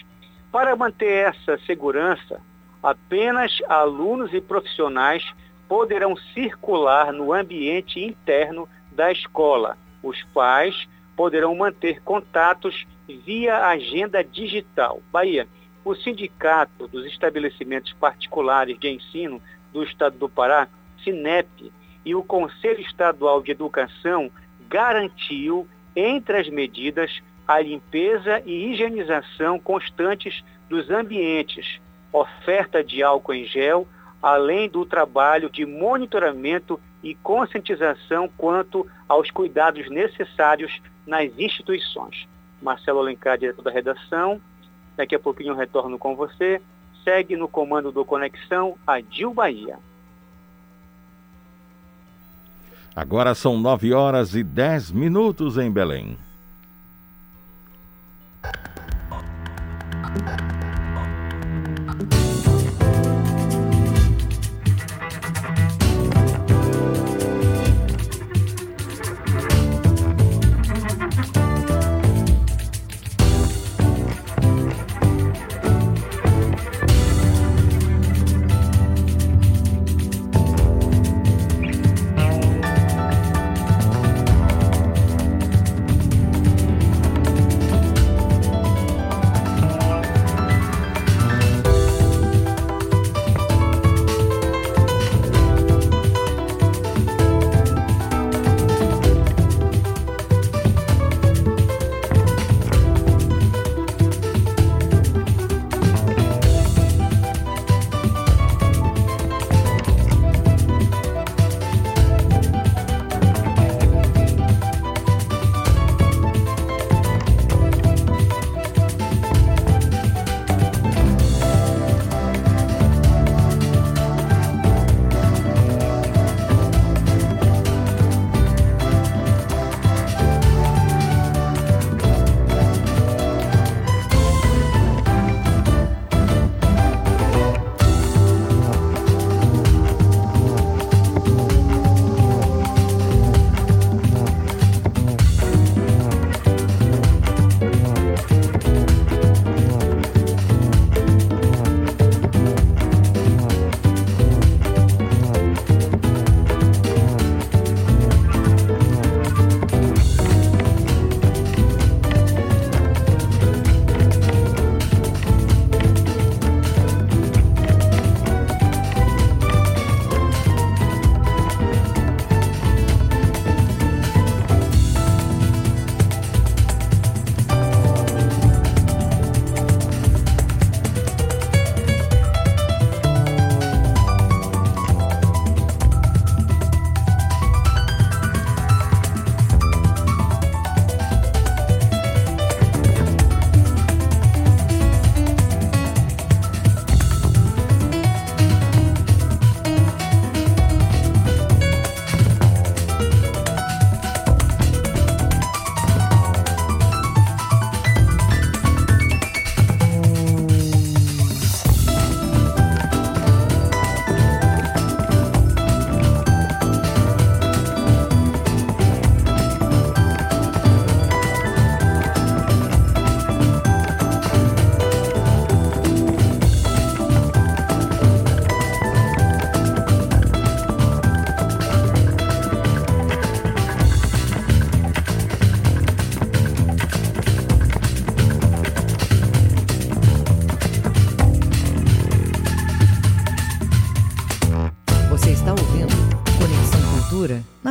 Para manter essa segurança, apenas alunos e profissionais poderão circular no ambiente interno da escola. Os pais poderão manter contatos via agenda digital. Bahia, o Sindicato dos Estabelecimentos Particulares de Ensino do Estado do Pará, SINEP, e o Conselho Estadual de Educação garantiu, entre as medidas, a limpeza e higienização constantes dos ambientes, oferta de álcool em gel, além do trabalho de monitoramento e conscientização quanto aos cuidados necessários nas instituições. Marcelo Alencar, diretor da redação, daqui a pouquinho eu retorno com você. Segue no comando do Conexão a Dil Bahia. Agora são 9 horas e 10 minutos em Belém.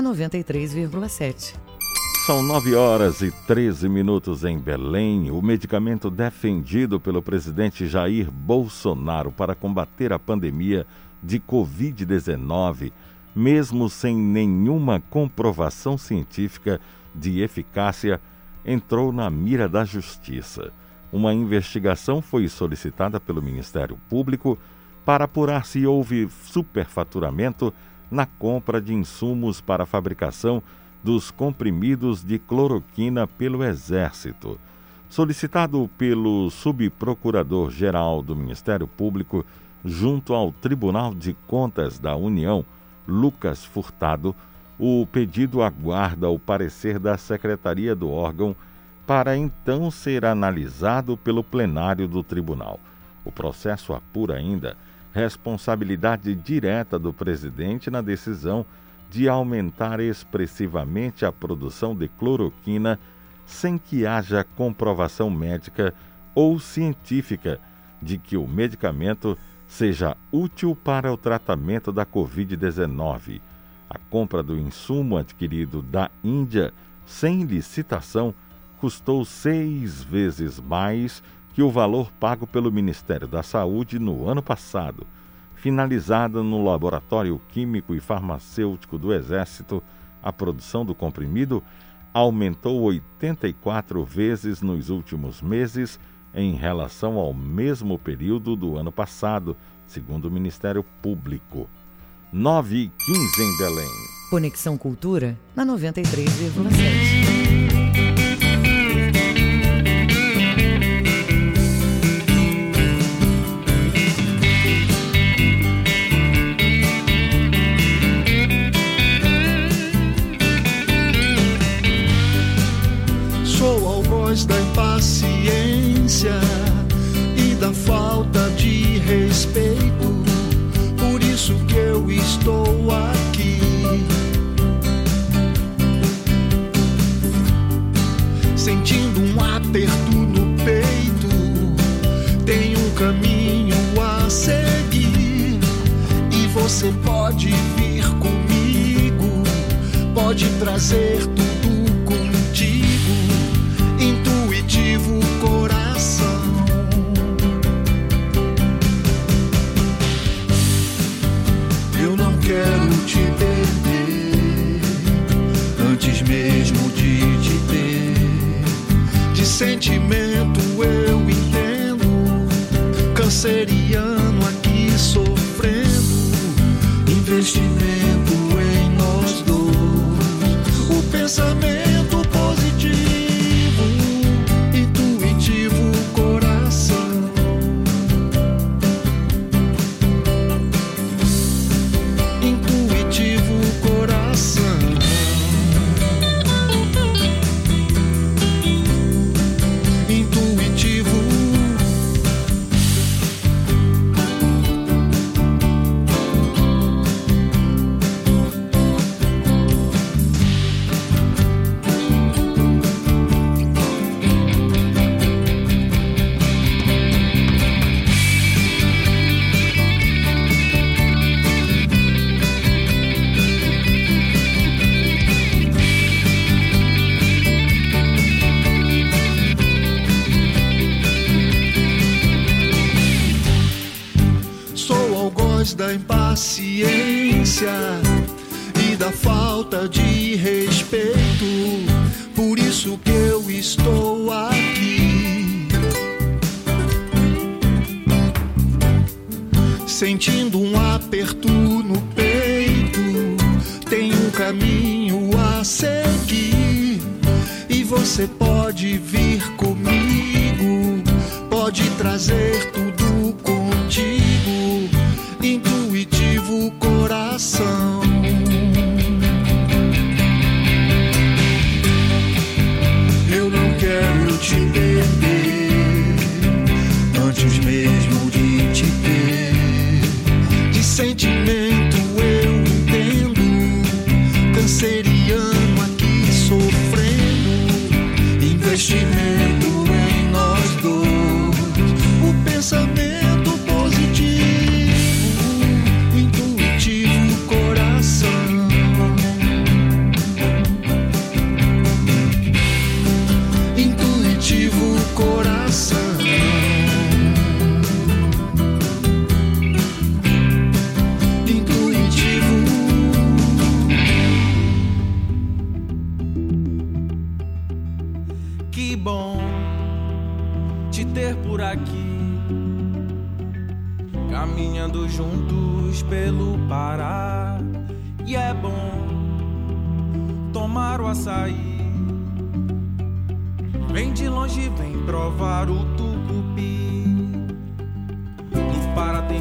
93,7. São 9 horas e 13 minutos em Belém. O medicamento defendido pelo presidente Jair Bolsonaro para combater a pandemia de Covid-19, mesmo sem nenhuma comprovação científica de eficácia, entrou na mira da Justiça. Uma investigação foi solicitada pelo Ministério Público para apurar se houve superfaturamento na compra de insumos para a fabricação dos comprimidos de cloroquina pelo Exército. Solicitado pelo subprocurador-geral do Ministério Público junto ao Tribunal de Contas da União, Lucas Furtado, o pedido aguarda o parecer da secretaria do órgão para então ser analisado pelo plenário do tribunal. O processo apura ainda responsabilidade direta do presidente na decisão de aumentar expressivamente a produção de cloroquina sem que haja comprovação médica ou científica de que o medicamento seja útil para o tratamento da Covid-19. A compra do insumo adquirido da Índia sem licitação custou seis vezes mais que o valor pago pelo Ministério da Saúde no ano passado finalizada no Laboratório Químico e Farmacêutico do Exército, a produção do comprimido aumentou 84 vezes nos últimos meses em relação ao mesmo período do ano passado, segundo o Ministério Público. 9 e 15 em Belém. Conexão Cultura na 93,7. Pode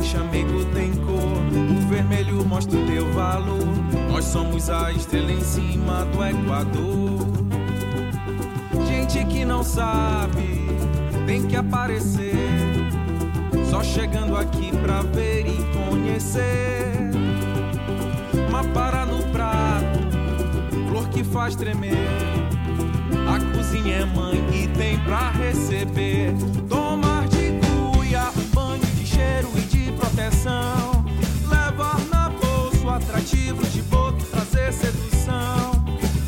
Tem chamego, tem cor. O vermelho mostra o teu valor. Nós somos a estrela em cima do Equador. Gente que não sabe, tem que aparecer. Só chegando aqui pra ver e conhecer. Mapara no prato, flor que faz tremer. A cozinha é mãe e tem pra receber. De proteção. Levar na bolsa o atrativo de e trazer sedução.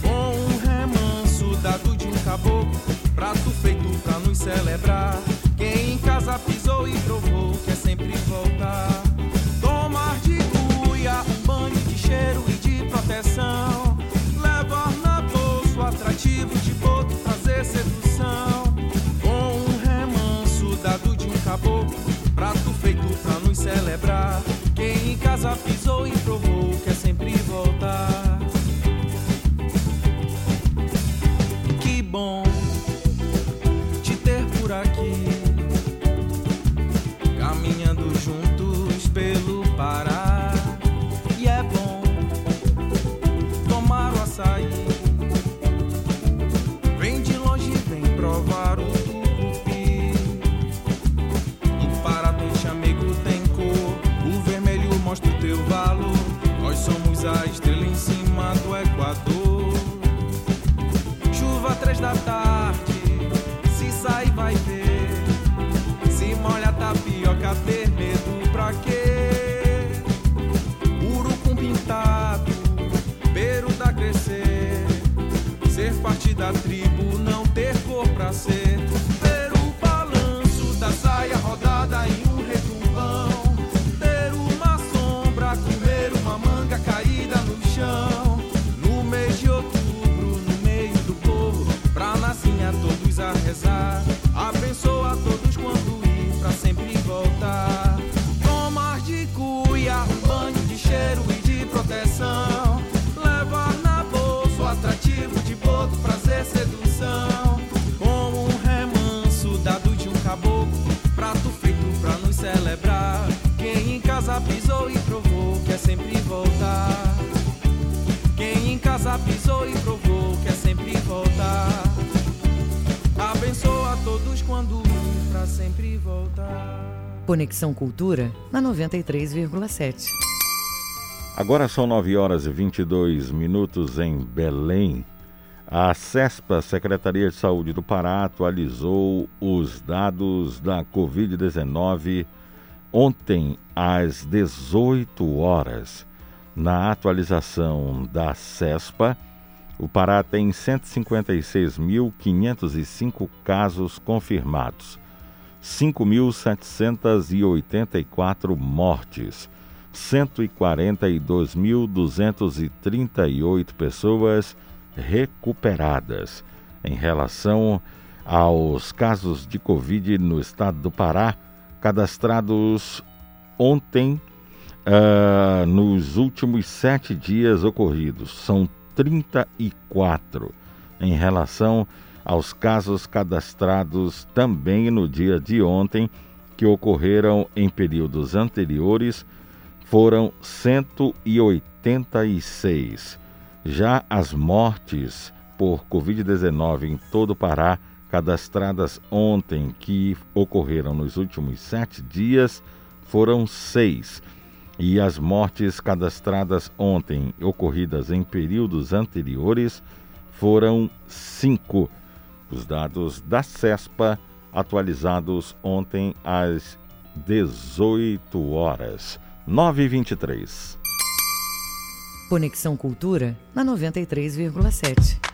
Com um remanso dado de um caboclo, prato feito pra nos celebrar. Quem em casa pisou e provou casa pisou e provou do Conexão Cultura na 93,7. Agora são 9 horas e 22 minutos em Belém. A CESPA, Secretaria de Saúde do Pará, atualizou os dados da Covid-19 ontem às 18 horas. Na atualização da CESPA, o Pará tem 156.505 casos confirmados, 5.784 mortes, 142.238 pessoas recuperadas. Em relação aos casos de Covid no estado do Pará, cadastrados ontem, uh, nos últimos sete dias ocorridos, são 34. Em relação aos casos cadastrados também no dia de ontem, que ocorreram em períodos anteriores, foram 186. Já as mortes por Covid-19 em todo o Pará, cadastradas ontem, que ocorreram nos últimos sete dias, foram seis. E as mortes cadastradas ontem, ocorridas em períodos anteriores, foram cinco. Os dados da CESPA, atualizados ontem às 18 horas. 9h23. Conexão Cultura na 93,7.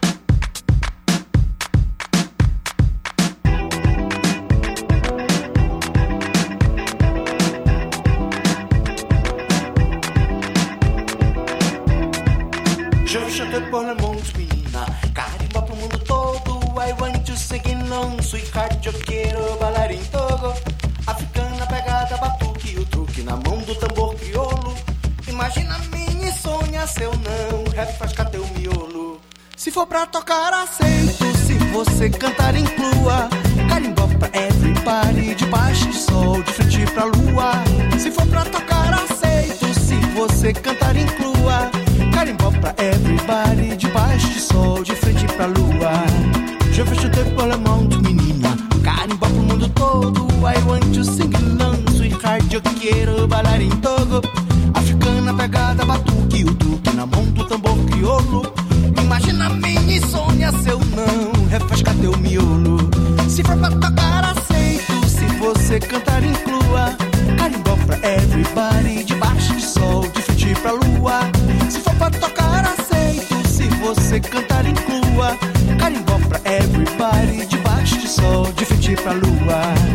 Seu não, refresca teu miolo. Se for pra tocar, aceito. Se você cantar, inclua. Carimbó pra everybody, debaixo do sol, de frente pra lua. Se for pra tocar, aceito. Se você cantar, inclua. Carimbó pra everybody, debaixo do sol, de frente pra lua. Je veux por la mão de menina. Carimbó pro mundo todo. I want to sing along, sweetheart. Eu quero bailar em togo. Pegada, batuque, o duque na mão do tambor crioulo. Imagina minha insônia, seu não, refresca teu miolo. Se for pra tocar, aceito. Se você cantar, inclua. Carimbó pra everybody, debaixo de sol, de frente pra lua. Se for pra tocar, aceito. Se você cantar, inclua. Carimbó pra everybody, debaixo de sol, de frente pra lua.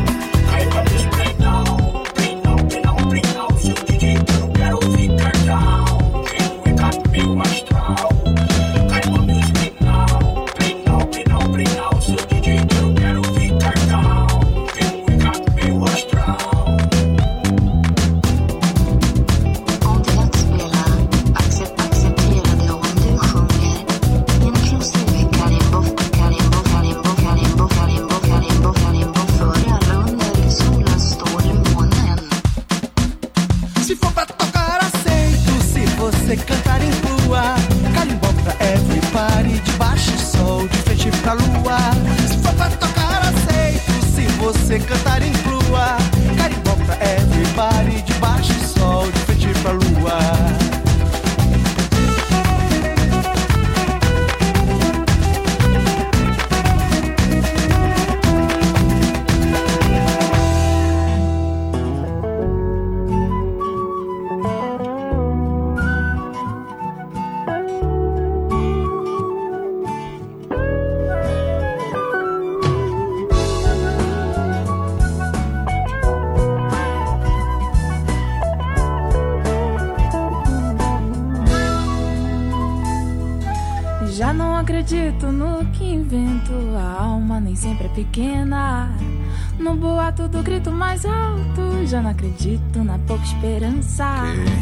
Acredito na pouca esperança.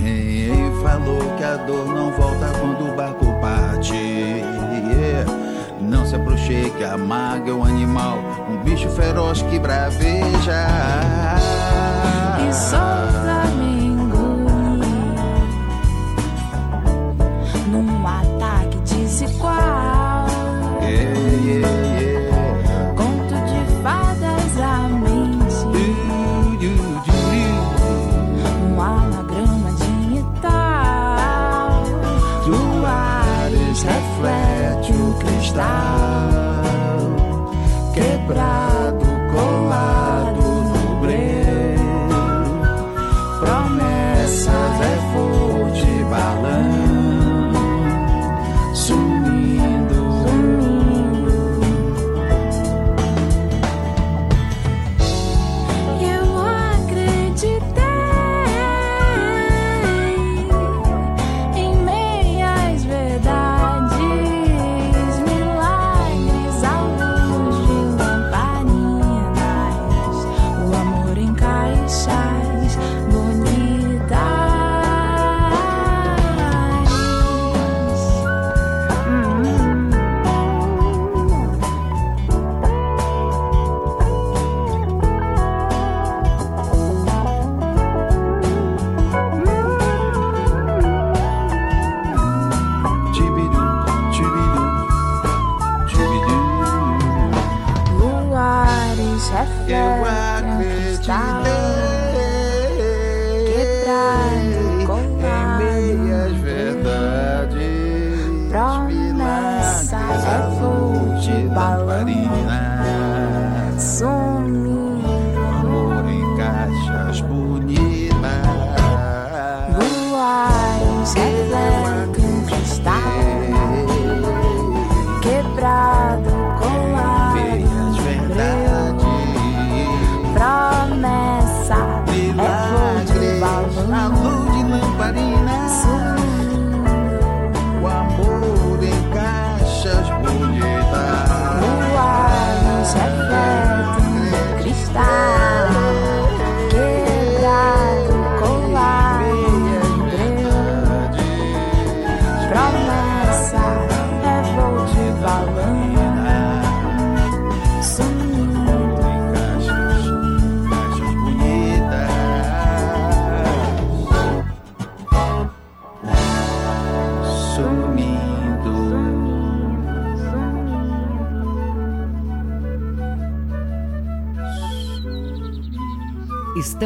Quem falou que a dor não volta quando o barco parte? Yeah. Não se aproxime que a maga é um animal, um bicho feroz que braveja. E solta o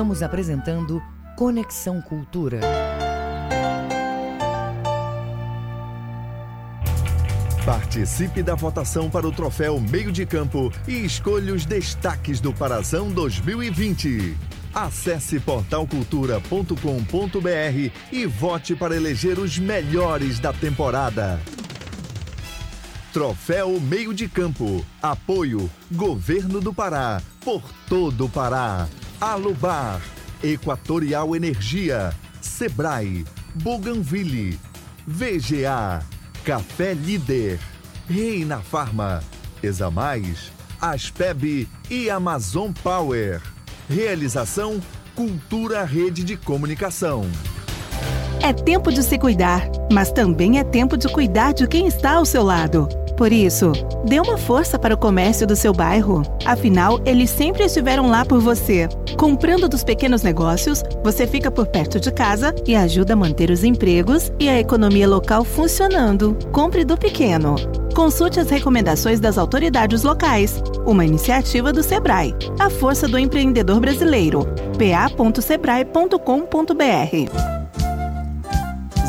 Estamos apresentando Conexão Cultura. Participe da votação para o troféu Meio de Campo e escolha os destaques do Parazão 2020. Acesse portalcultura.com.br e vote para eleger os melhores da temporada. Troféu Meio de Campo. Apoio Governo do Pará. Por todo o Pará. Alubar. Equatorial Energia. Sebrae. Bougainville. VGA. Café Líder. Reina Farma. Examais. Aspeb e Amazon Power. Realização Cultura Rede de Comunicação. É tempo de se cuidar, mas também é tempo de cuidar de quem está ao seu lado. Por isso, dê uma força para o comércio do seu bairro. Afinal, eles sempre estiveram lá por você. Comprando dos pequenos negócios, você fica por perto de casa e ajuda a manter os empregos e a economia local funcionando. Compre do pequeno. Consulte as recomendações das autoridades locais. Uma iniciativa do Sebrae, a força do empreendedor brasileiro. pa.sebrae.com.br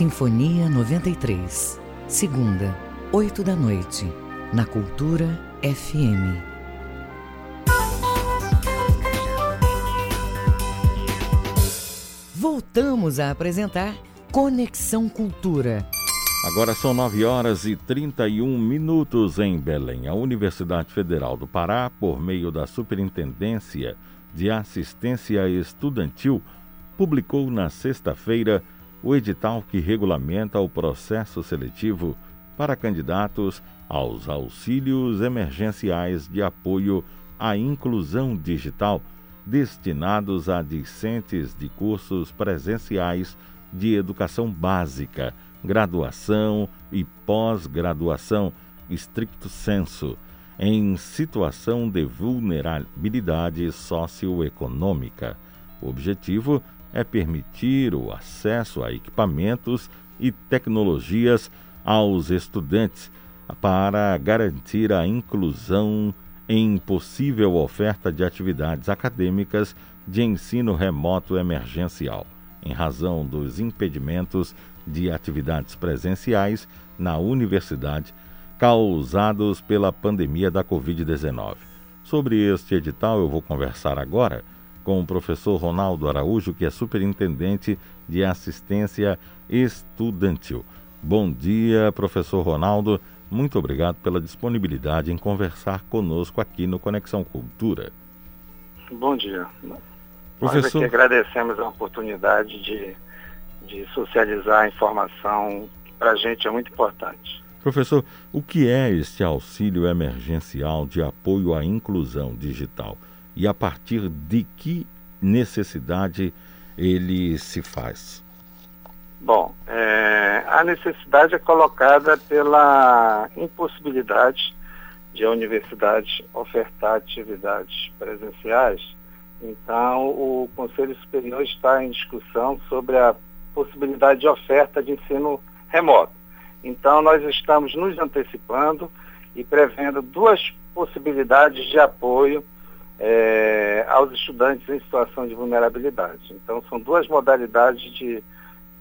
Sinfonia 93. Segunda, 8 da noite, na Cultura FM. Voltamos a apresentar Conexão Cultura. Agora são 9 horas e 31 minutos em Belém. A Universidade Federal do Pará, por meio da Superintendência de Assistência Estudantil, publicou na sexta-feira o edital que regulamenta o processo seletivo para candidatos aos auxílios emergenciais de apoio à inclusão digital destinados a discentes de cursos presenciais de educação básica, graduação e pós-graduação, estricto senso, em situação de vulnerabilidade socioeconômica. O objetivo permitir o acesso a equipamentos e tecnologias aos estudantes para garantir a inclusão em possível oferta de atividades acadêmicas de ensino remoto emergencial, em razão dos impedimentos de atividades presenciais na universidade causados pela pandemia da Covid-19. Sobre este edital eu vou conversar agora com o professor Ronaldo Araújo, que é superintendente de assistência estudantil. Bom dia, professor Ronaldo. Muito obrigado pela disponibilidade em conversar conosco aqui no Conexão Cultura. Bom dia. Professor... Nós aqui agradecemos a oportunidade de, de socializar a informação que para a gente é muito importante. Professor, o que é este auxílio emergencial de apoio à inclusão digital? E a partir de que necessidade ele se faz? Bom, é, a necessidade é colocada pela impossibilidade de a universidade ofertar atividades presenciais. Então, o Conselho Superior está em discussão sobre a possibilidade de oferta de ensino remoto. Então, nós estamos nos antecipando e prevendo duas possibilidades de apoio é, aos estudantes em situação de vulnerabilidade. Então, são duas modalidades de,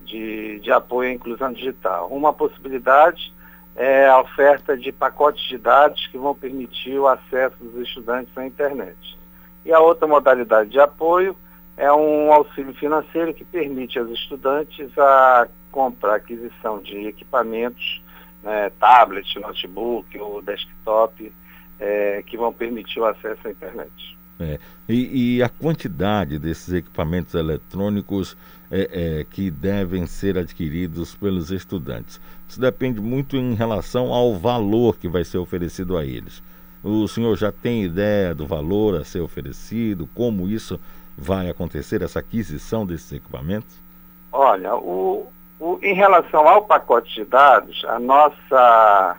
de, de apoio à inclusão digital. Uma possibilidade é a oferta de pacotes de dados que vão permitir o acesso dos estudantes à internet. E a outra modalidade de apoio é um auxílio financeiro que permite aos estudantes a compra, aquisição de equipamentos, né, tablet, notebook ou desktop, é, que vão permitir o acesso à internet. É, e, e, a quantidade desses equipamentos eletrônicos é, é, que devem ser adquiridos pelos estudantes. Isso depende muito em relação ao valor que vai ser oferecido a eles. O senhor já tem ideia do valor a ser oferecido, como isso vai acontecer essa aquisição desses equipamentos? Olha, o, o, em relação ao pacote de dados, a nossa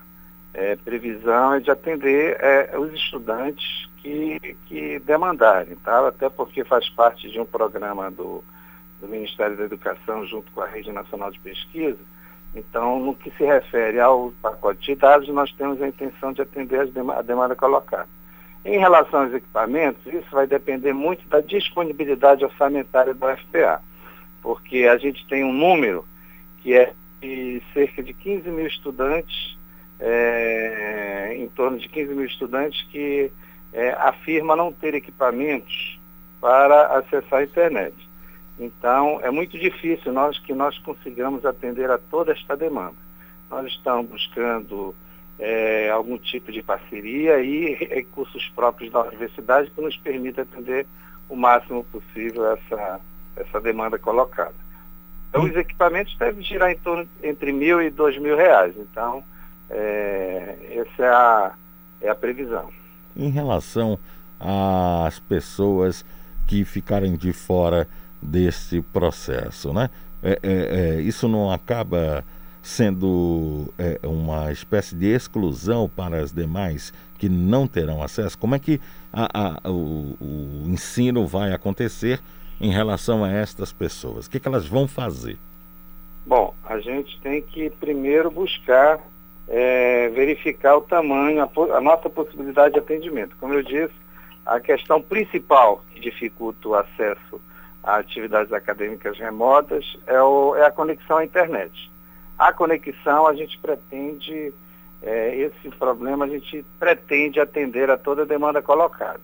é, previsão é de atender é, os estudantes que, que demandarem, tá? até porque faz parte de um programa do, do Ministério da Educação junto com a Rede Nacional de Pesquisa. Então, no que se refere ao pacote de dados, nós temos a intenção de atender a demanda colocada. Em relação aos equipamentos, isso vai depender muito da disponibilidade orçamentária do FPA, porque a gente tem um número que é de cerca de 15 mil estudantes, é, em torno de 15 mil estudantes que é, afirma não ter equipamentos para acessar a internet. Então, é muito difícil nós que nós consigamos atender a toda esta demanda. Nós estamos buscando é, algum tipo de parceria e recursos próprios da universidade que nos permita atender o máximo possível essa, essa demanda colocada. Então, os equipamentos devem girar em torno entre mil e dois mil reais. Então, é, essa é a, é a previsão. Em relação às pessoas que ficarem de fora desse processo, né? É, é, é, isso não acaba sendo é, uma espécie de exclusão para as demais que não terão acesso? Como é que a, a, o, o, ensino vai acontecer em relação a estas pessoas? O que, que elas vão fazer? Bom, a gente tem que primeiro buscar é, verificar o tamanho, a, a, nossa possibilidade de atendimento. Como eu disse, a questão principal que dificulta o acesso a atividades acadêmicas remotas é, o, é a conexão à internet. A conexão a gente pretende, é, esse problema a gente pretende atender a toda a demanda colocada.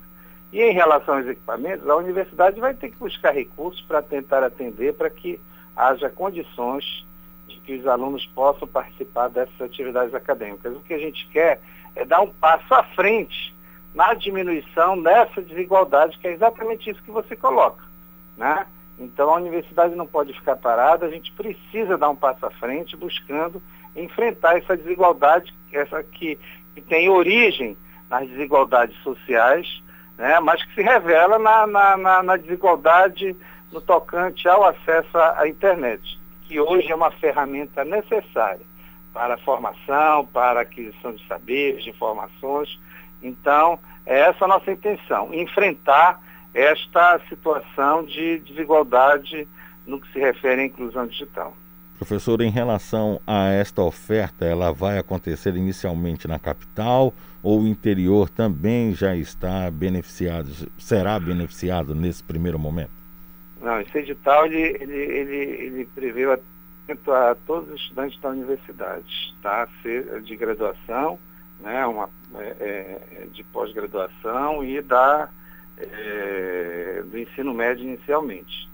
E em relação aos equipamentos, a universidade vai ter que buscar recursos para tentar atender para que haja condições de que os alunos possam participar dessas atividades acadêmicas. O que a gente quer é dar um passo à frente na diminuição dessa desigualdade, que é exatamente isso que você coloca. Né? Então a universidade não pode ficar parada, a gente precisa dar um passo à frente buscando enfrentar essa desigualdade, essa que, que tem origem nas desigualdades sociais, né? mas que se revela na, na, na, na desigualdade no tocante ao acesso à, à internet que hoje é uma ferramenta necessária para a formação, para a aquisição de saberes, de informações. Então, é essa a nossa intenção, enfrentar esta situação de desigualdade no que se refere à inclusão digital. Professor, em relação a esta oferta, ela vai acontecer inicialmente na capital ou o interior também já está beneficiado, será beneficiado nesse primeiro momento? Não, esse edital ele, ele, ele, ele prevê a todos os estudantes da universidade, tá? de graduação, né? Uma, é, é, de pós-graduação e da, é, do ensino médio inicialmente.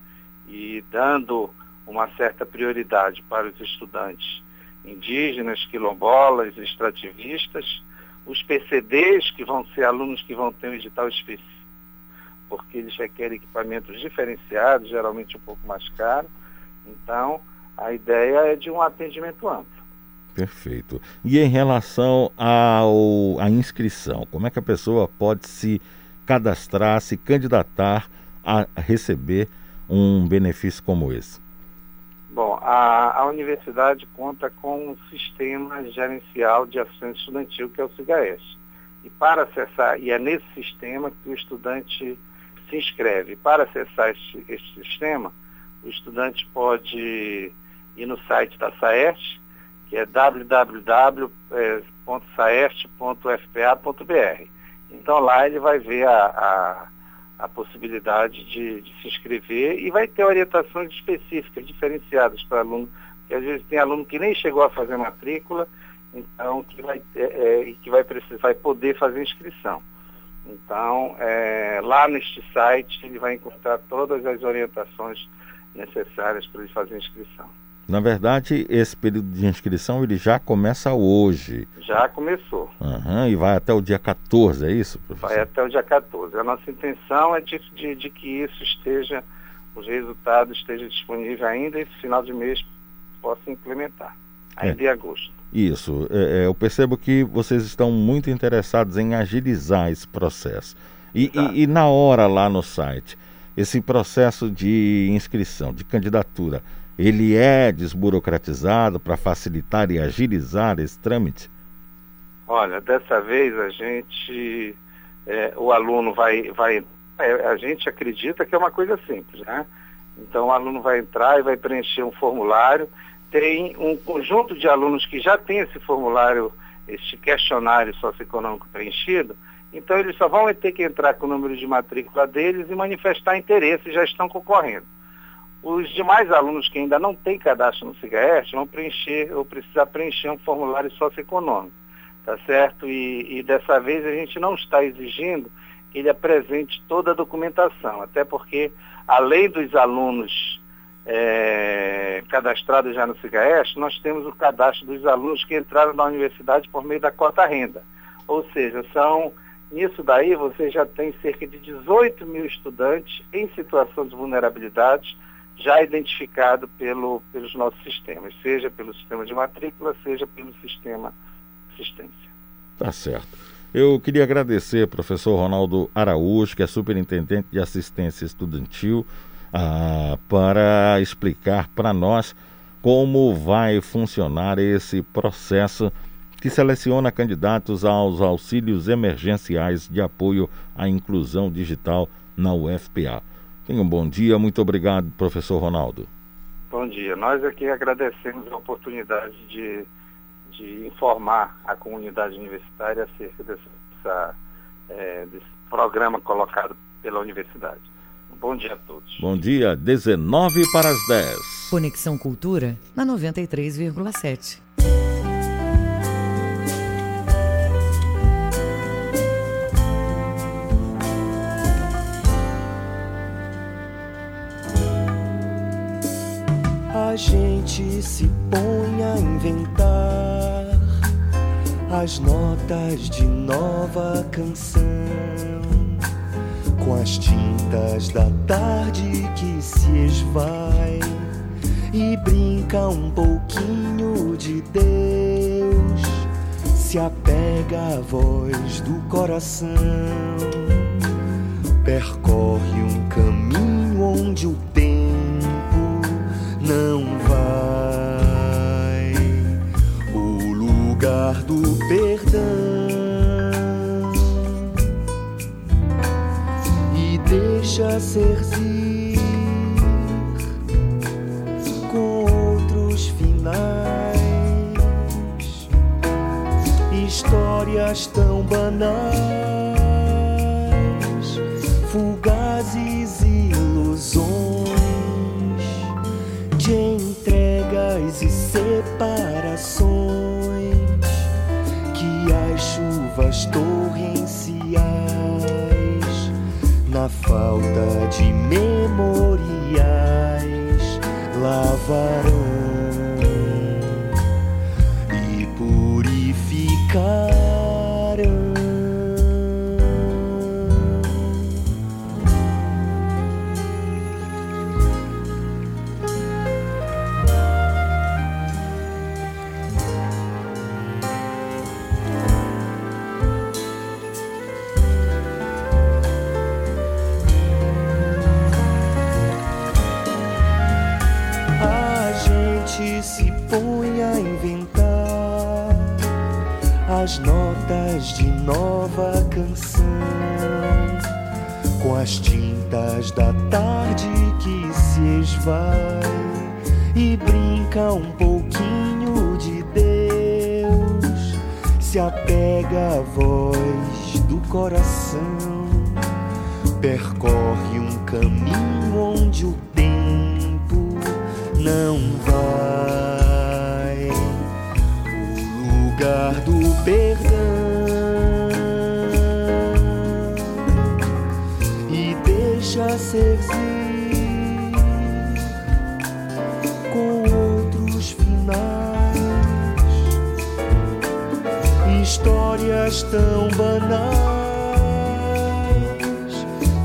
E dando uma certa prioridade para os estudantes indígenas, quilombolas, extrativistas, os PCDs, que vão ser alunos que vão ter um edital específico porque eles requerem equipamentos diferenciados, geralmente um pouco mais caros. Então, a ideia é de um atendimento amplo. Perfeito. E em relação ao, à inscrição, como é que a pessoa pode se cadastrar, se candidatar a receber um benefício como esse? Bom, a, a universidade conta com um sistema gerencial de assistência estudantil, que é o CIGAES. E para acessar, e é nesse sistema que o estudante se inscreve. Para acessar este, este sistema, o estudante pode ir no site da SAERT, que é www.saert.fpa.br. Então lá ele vai ver a, a, a possibilidade de, de, se inscrever e vai ter orientações específicas, diferenciadas para aluno, que às vezes tem aluno que nem chegou a fazer matrícula, então que vai, é, é, que vai, precisar, vai poder fazer inscrição. Então, é, lá neste site ele vai encontrar todas as orientações necessárias para ele fazer a inscrição. Na verdade, esse período de inscrição ele já começa hoje. Já começou. Uhum, e vai até o dia 14, é isso, professor? Vai até o dia 14. A nossa intenção é de, de, de que isso esteja, os resultados estejam disponíveis ainda esse final de mês possa implementar, ainda é. em agosto. Isso, é, é, eu percebo que vocês estão muito interessados em agilizar esse processo. E, e, e, na hora lá no site, esse processo de inscrição, de candidatura, ele é desburocratizado para facilitar e agilizar esse trâmite? Olha, dessa vez a gente, é, o aluno vai, vai é, a gente acredita que é uma coisa simples, né? Então o aluno vai entrar e vai preencher um formulário. Tem um conjunto de alunos que já tem esse formulário, este questionário socioeconômico preenchido, então eles só vão ter que entrar com o número de matrícula deles e manifestar interesse já estão concorrendo. Os demais alunos que ainda não têm cadastro no CIGAERT vão preencher ou precisar preencher um formulário socioeconômico, tá certo? E, e dessa vez a gente não está exigindo que ele apresente toda a documentação, até porque, além dos alunos é, cadastrados já no CIGAEST, nós temos o cadastro dos alunos que entraram na universidade por meio da cota renda. Ou seja, são nisso daí você já tem cerca de 18 mil estudantes em situação de vulnerabilidade já identificado pelo, pelos nossos sistemas, seja pelo sistema de matrícula, seja pelo sistema assistência. Tá certo. Eu queria agradecer ao professor Ronaldo Araújo, que é superintendente de assistência estudantil, ah, para explicar para nós como vai funcionar esse processo que seleciona candidatos aos auxílios emergenciais de apoio à inclusão digital na UFPA. Tenha um bom dia, muito obrigado, professor Ronaldo. Bom dia. Nós aqui agradecemos a oportunidade de de informar a comunidade universitária acerca dessa, é, desse programa colocado pela universidade. Bom dia a todos. Bom dia, 19 para as 10. Conexão Cultura na 93,7. A gente se põe a inventar as notas de nova canção com as tintas da tarde que se esvai e brinca um pouquinho de Deus, se apega à voz do coração, percorre deixa ser ir com outros finais, histórias tão banais, falta de memoriais, lavarão nova canção, com as tintas da tarde que se esvai e brinca um pouquinho de Deus, se apega à voz do coração, percorre um caminho onde o tempo não vai. O lugar do perdão ser com outros finais, histórias tão banais,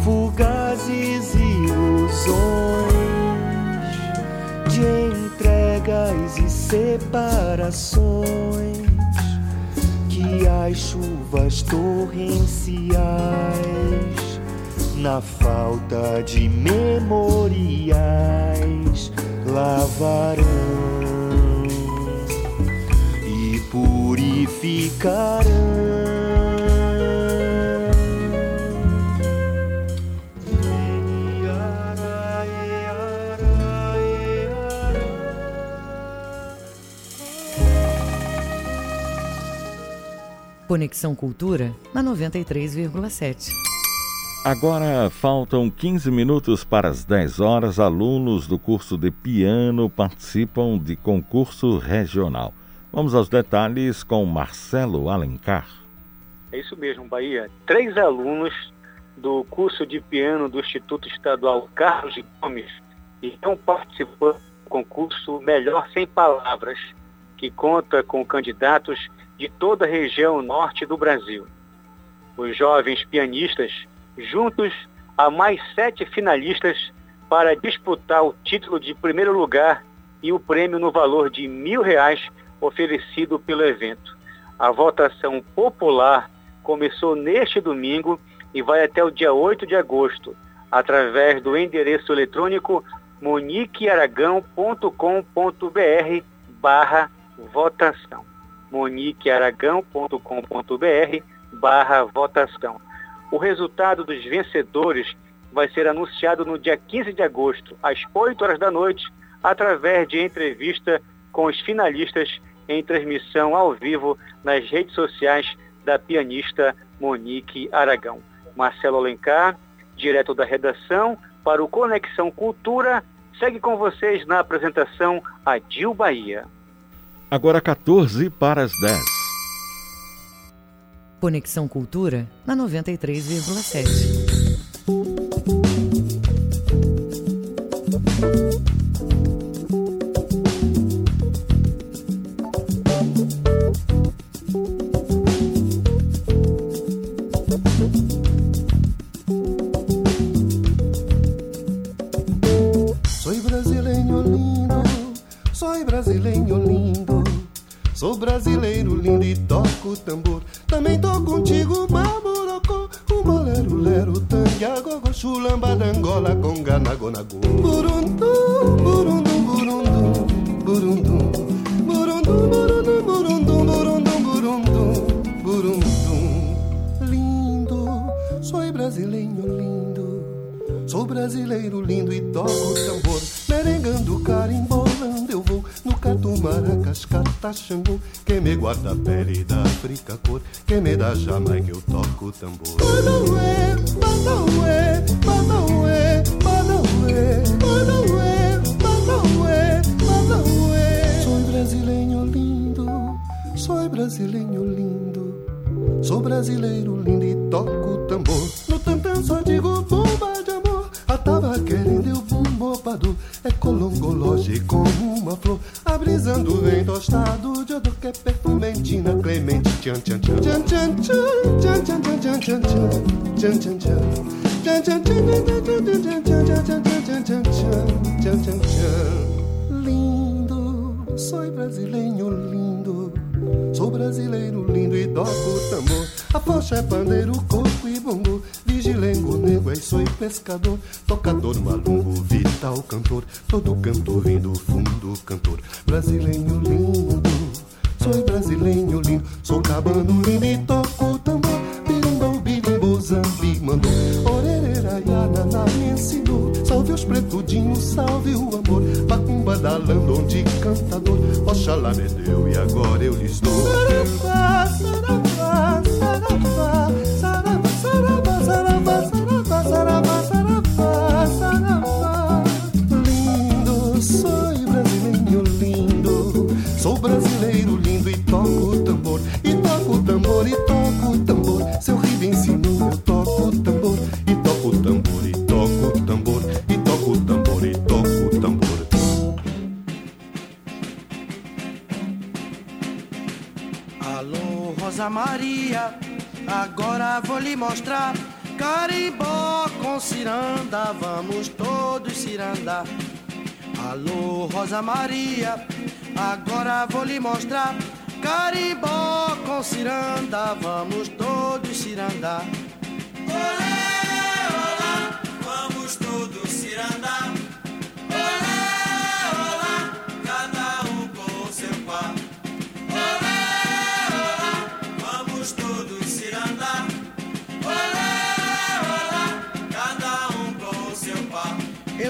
fugazes ilusões de entregas e separações as chuvas torrenciais na falta de memoriais lavarão e purificarão. Conexão Cultura na 93,7. Agora faltam 15 minutos para as 10 horas. Alunos do curso de piano participam de concurso regional. Vamos aos detalhes com Marcelo Alencar. É isso mesmo, Bahia. Três alunos do curso de piano do Instituto Estadual Carlos Gomes estão participando do concurso Melhor Sem Palavras, que conta com candidatos de toda a região norte do Brasil. Os jovens pianistas, juntos a mais sete finalistas para disputar o título de primeiro lugar e o prêmio no valor de mil reais oferecido pelo evento. A votação popular começou neste domingo e vai até o dia 8 de agosto, através do endereço eletrônico moniquearagão.com.br barra votação moniquearagão.com.br barra votação. O resultado dos vencedores vai ser anunciado no dia 15 de agosto, às 8 horas da noite, através de entrevista com os finalistas em transmissão ao vivo nas redes sociais da pianista Monique Aragão. Marcelo Alencar, direto da redação, para o Conexão Cultura, segue com vocês na apresentação Adil Bahia. Agora 14 para as 10. Conexão Cultura na 93,7. Soy brasileño lindo, soy brasileño lindo. Sou brasileiro lindo e toco tambor. Também tô contigo, baburocô. O bolero, lero, tanga, gogo, chulamba, dangola, conga, nago, nago. Burundum, burundum, burundum, burundum. Burundum, burundum, burundum, burundum, burundum, burundum. Lindo, sou brasileiro lindo. Sou brasileiro lindo e toco tambor. Merengando, eu vou no catu, maracas, cataxangu. Quem me guarda a pele da África cor, quem me dá Jamaica, eu toco tambor. Manauê, Manauê, Manauê, Manauê, Manauê, Manauê, Manauê. Sou brasileiro lindo, sou brasileiro lindo. Sou brasileiro lindo e toco tambor. No tantã só digo bomba de amor. Tava querendo eu bombobado. É colongologe como uma flor. Abrisando vem tostado de odor que é perfumentina clemente. Tchan tchan tchan tchan tchan tchan tchan tchan tchan tchan tchan tchan tchan Lindo, sou brasileiro lindo. Sou brasileiro lindo e toco tambor. A focha é pandeiro, coco e bongo. Vigilengo, nego, é sou pescador. Tocador, malungo, vital, cantor. Todo cantor vem do fundo, cantor. Brasileiro lindo, sou brasileiro lindo. Sou cabano lindo e toco tambor. Birimbau, birimbo, zambi, mandou. Orereira, yanana, me ensinou. Salve os pretudinhos, salve o amor. Macumba da onde cantador. Oxalá me deu e agora eu lhes dou. Alô, Rosa Maria, agora vou lhe mostrar. Carimbó com ciranda, vamos todos cirandar.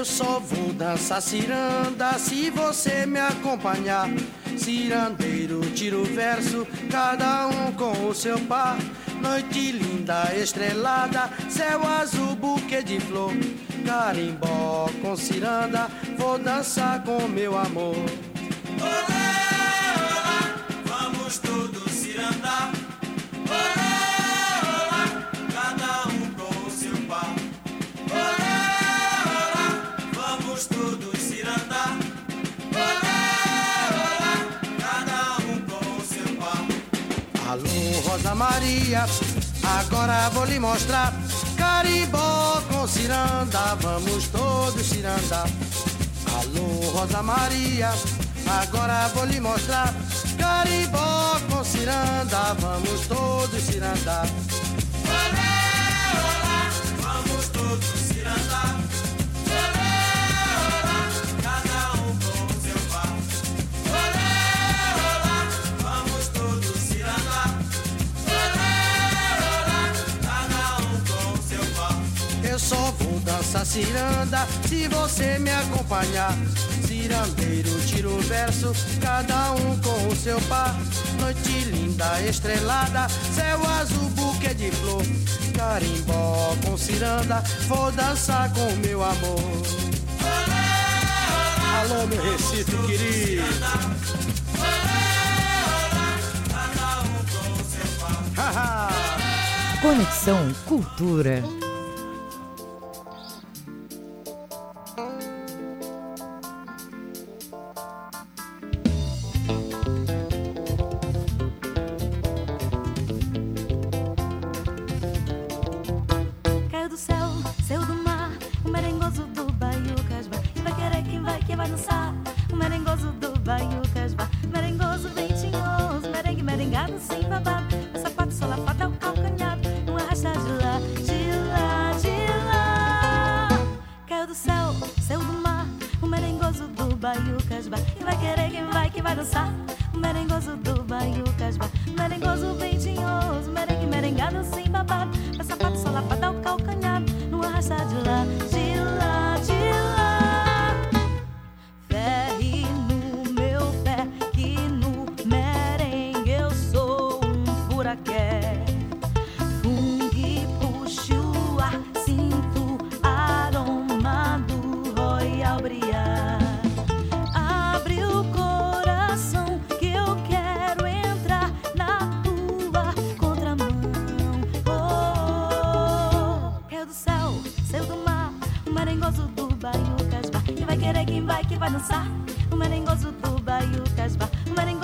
só vou dançar ciranda se você me acompanhar. Cirandeiro, tiro verso, cada um com o seu par. Noite linda, estrelada, céu azul, buquê de flor. Carimbó com ciranda, vou dançar com meu amor. Olá! Maria, agora vou lhe mostrar. Caribó com ciranda, vamos todos ciranda. Alô, Rosa Maria, agora vou lhe mostrar. Caribó com ciranda, vamos todos ciranda. Olé, olá, vamos todos dança ciranda se você me acompanhar. Cirandeiro, tiro o verso, cada um com o seu par. Noite linda, estrelada, céu azul, buquê de flor. Carimbó com ciranda, vou dançar com meu amor. Alô, meu Recife querido. Um Conexão Cultura. vai dançar. O merengoso do Baiucas Bar. O merengoso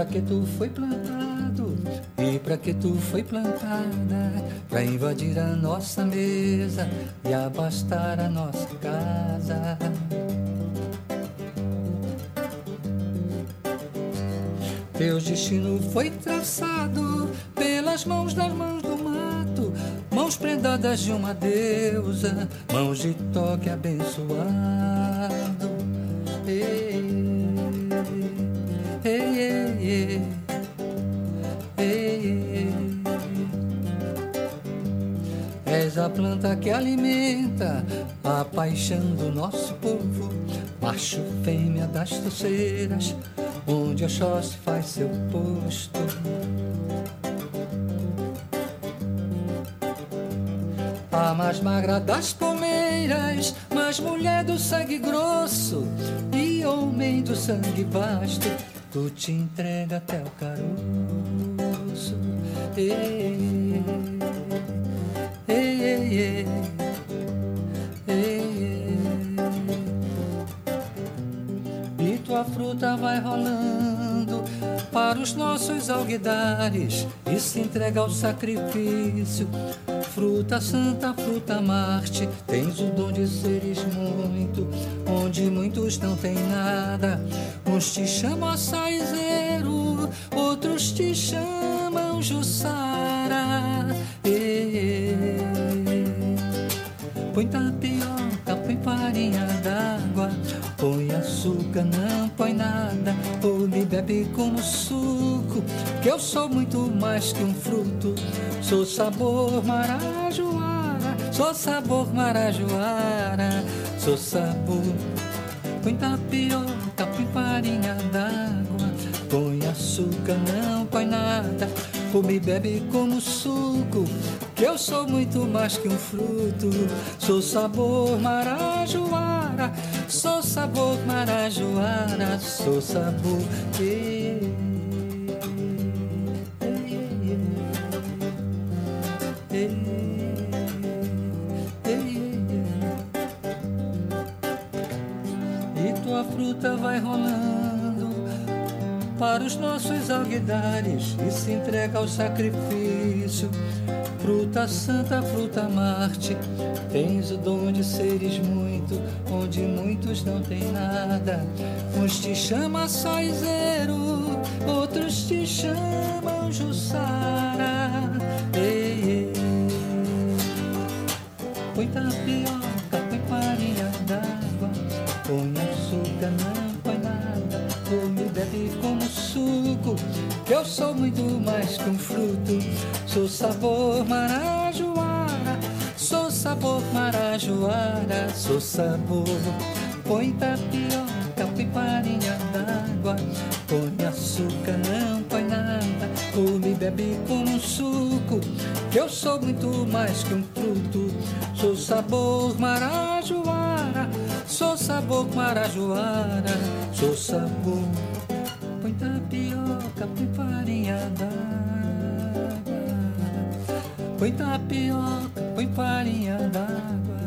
pra que tu foi plantado? E pra que tu foi plantada? Pra invadir a nossa mesa e abastar a nossa casa. Teu destino foi traçado pelas mãos das mãos do mato, mãos prendadas de uma deusa, mãos de toque abençoado. És a planta que alimenta a paixão do nosso povo, macho fêmea das torceiras, onde Oxóssi faz seu posto. A mais magra das palmeiras, mais mulher do sangue grosso e homem do sangue vasto, tu te entrega até o caroço. Ei, ei, tua fruta vai rolando para os nossos alguidares e se entrega ao sacrifício. Fruta santa, fruta Marte, tens o dom de seres muito, onde muitos não têm nada. Uns te chamam açaizeiro, outros te chamam Jussara. Põe como suco, que eu sou muito mais que um fruto. Sou sabor marajoara, sou sabor marajoara, sou sabor. Põe tapioca, põe farinha d'água, põe açúcar, não põe nada. Ou me bebe como suco, que eu sou muito mais que um fruto. Sou sabor marajoara, sou sabor marajoara, sou sabor. E tua fruta vai rolando para os nossos alguidares e se entrega ao sacrifício. Fruta santa, fruta Marte, tens o dom de seres muito, onde muitos não têm nada. Uns te chamam saizeiro, outros te chamam Jussara. Ei, ei. Põe tapioca, que eu sou muito mais que um fruto. Sou sabor marajoara, sou sabor marajoara, sou sabor. Põe tapioca, põe farinha d'água, põe açúcar, não põe nada. Ou me bebe como um suco, que eu sou muito mais que um fruto. Sou sabor marajoara, sou sabor marajoara, sou sabor. Tapioca, põe farinha d'água. Põe tapioca, põe farinha d'água.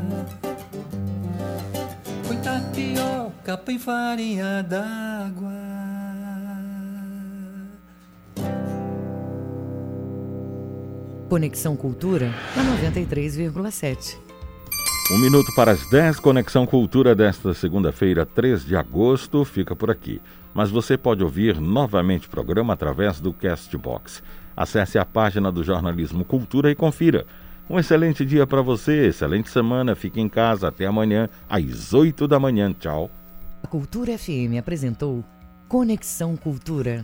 Põe tapioca, põe farinha d'água. Conexão Cultura na 93,7. Um minuto para as 10, Conexão Cultura desta segunda-feira, 3 de agosto, fica por aqui. Mas você pode ouvir novamente o programa através do Castbox. Acesse a página do Jornalismo Cultura e confira. Um excelente dia para você, excelente semana, fique em casa, até amanhã, às 8 da manhã. Tchau. A Cultura FM apresentou Conexão Cultura.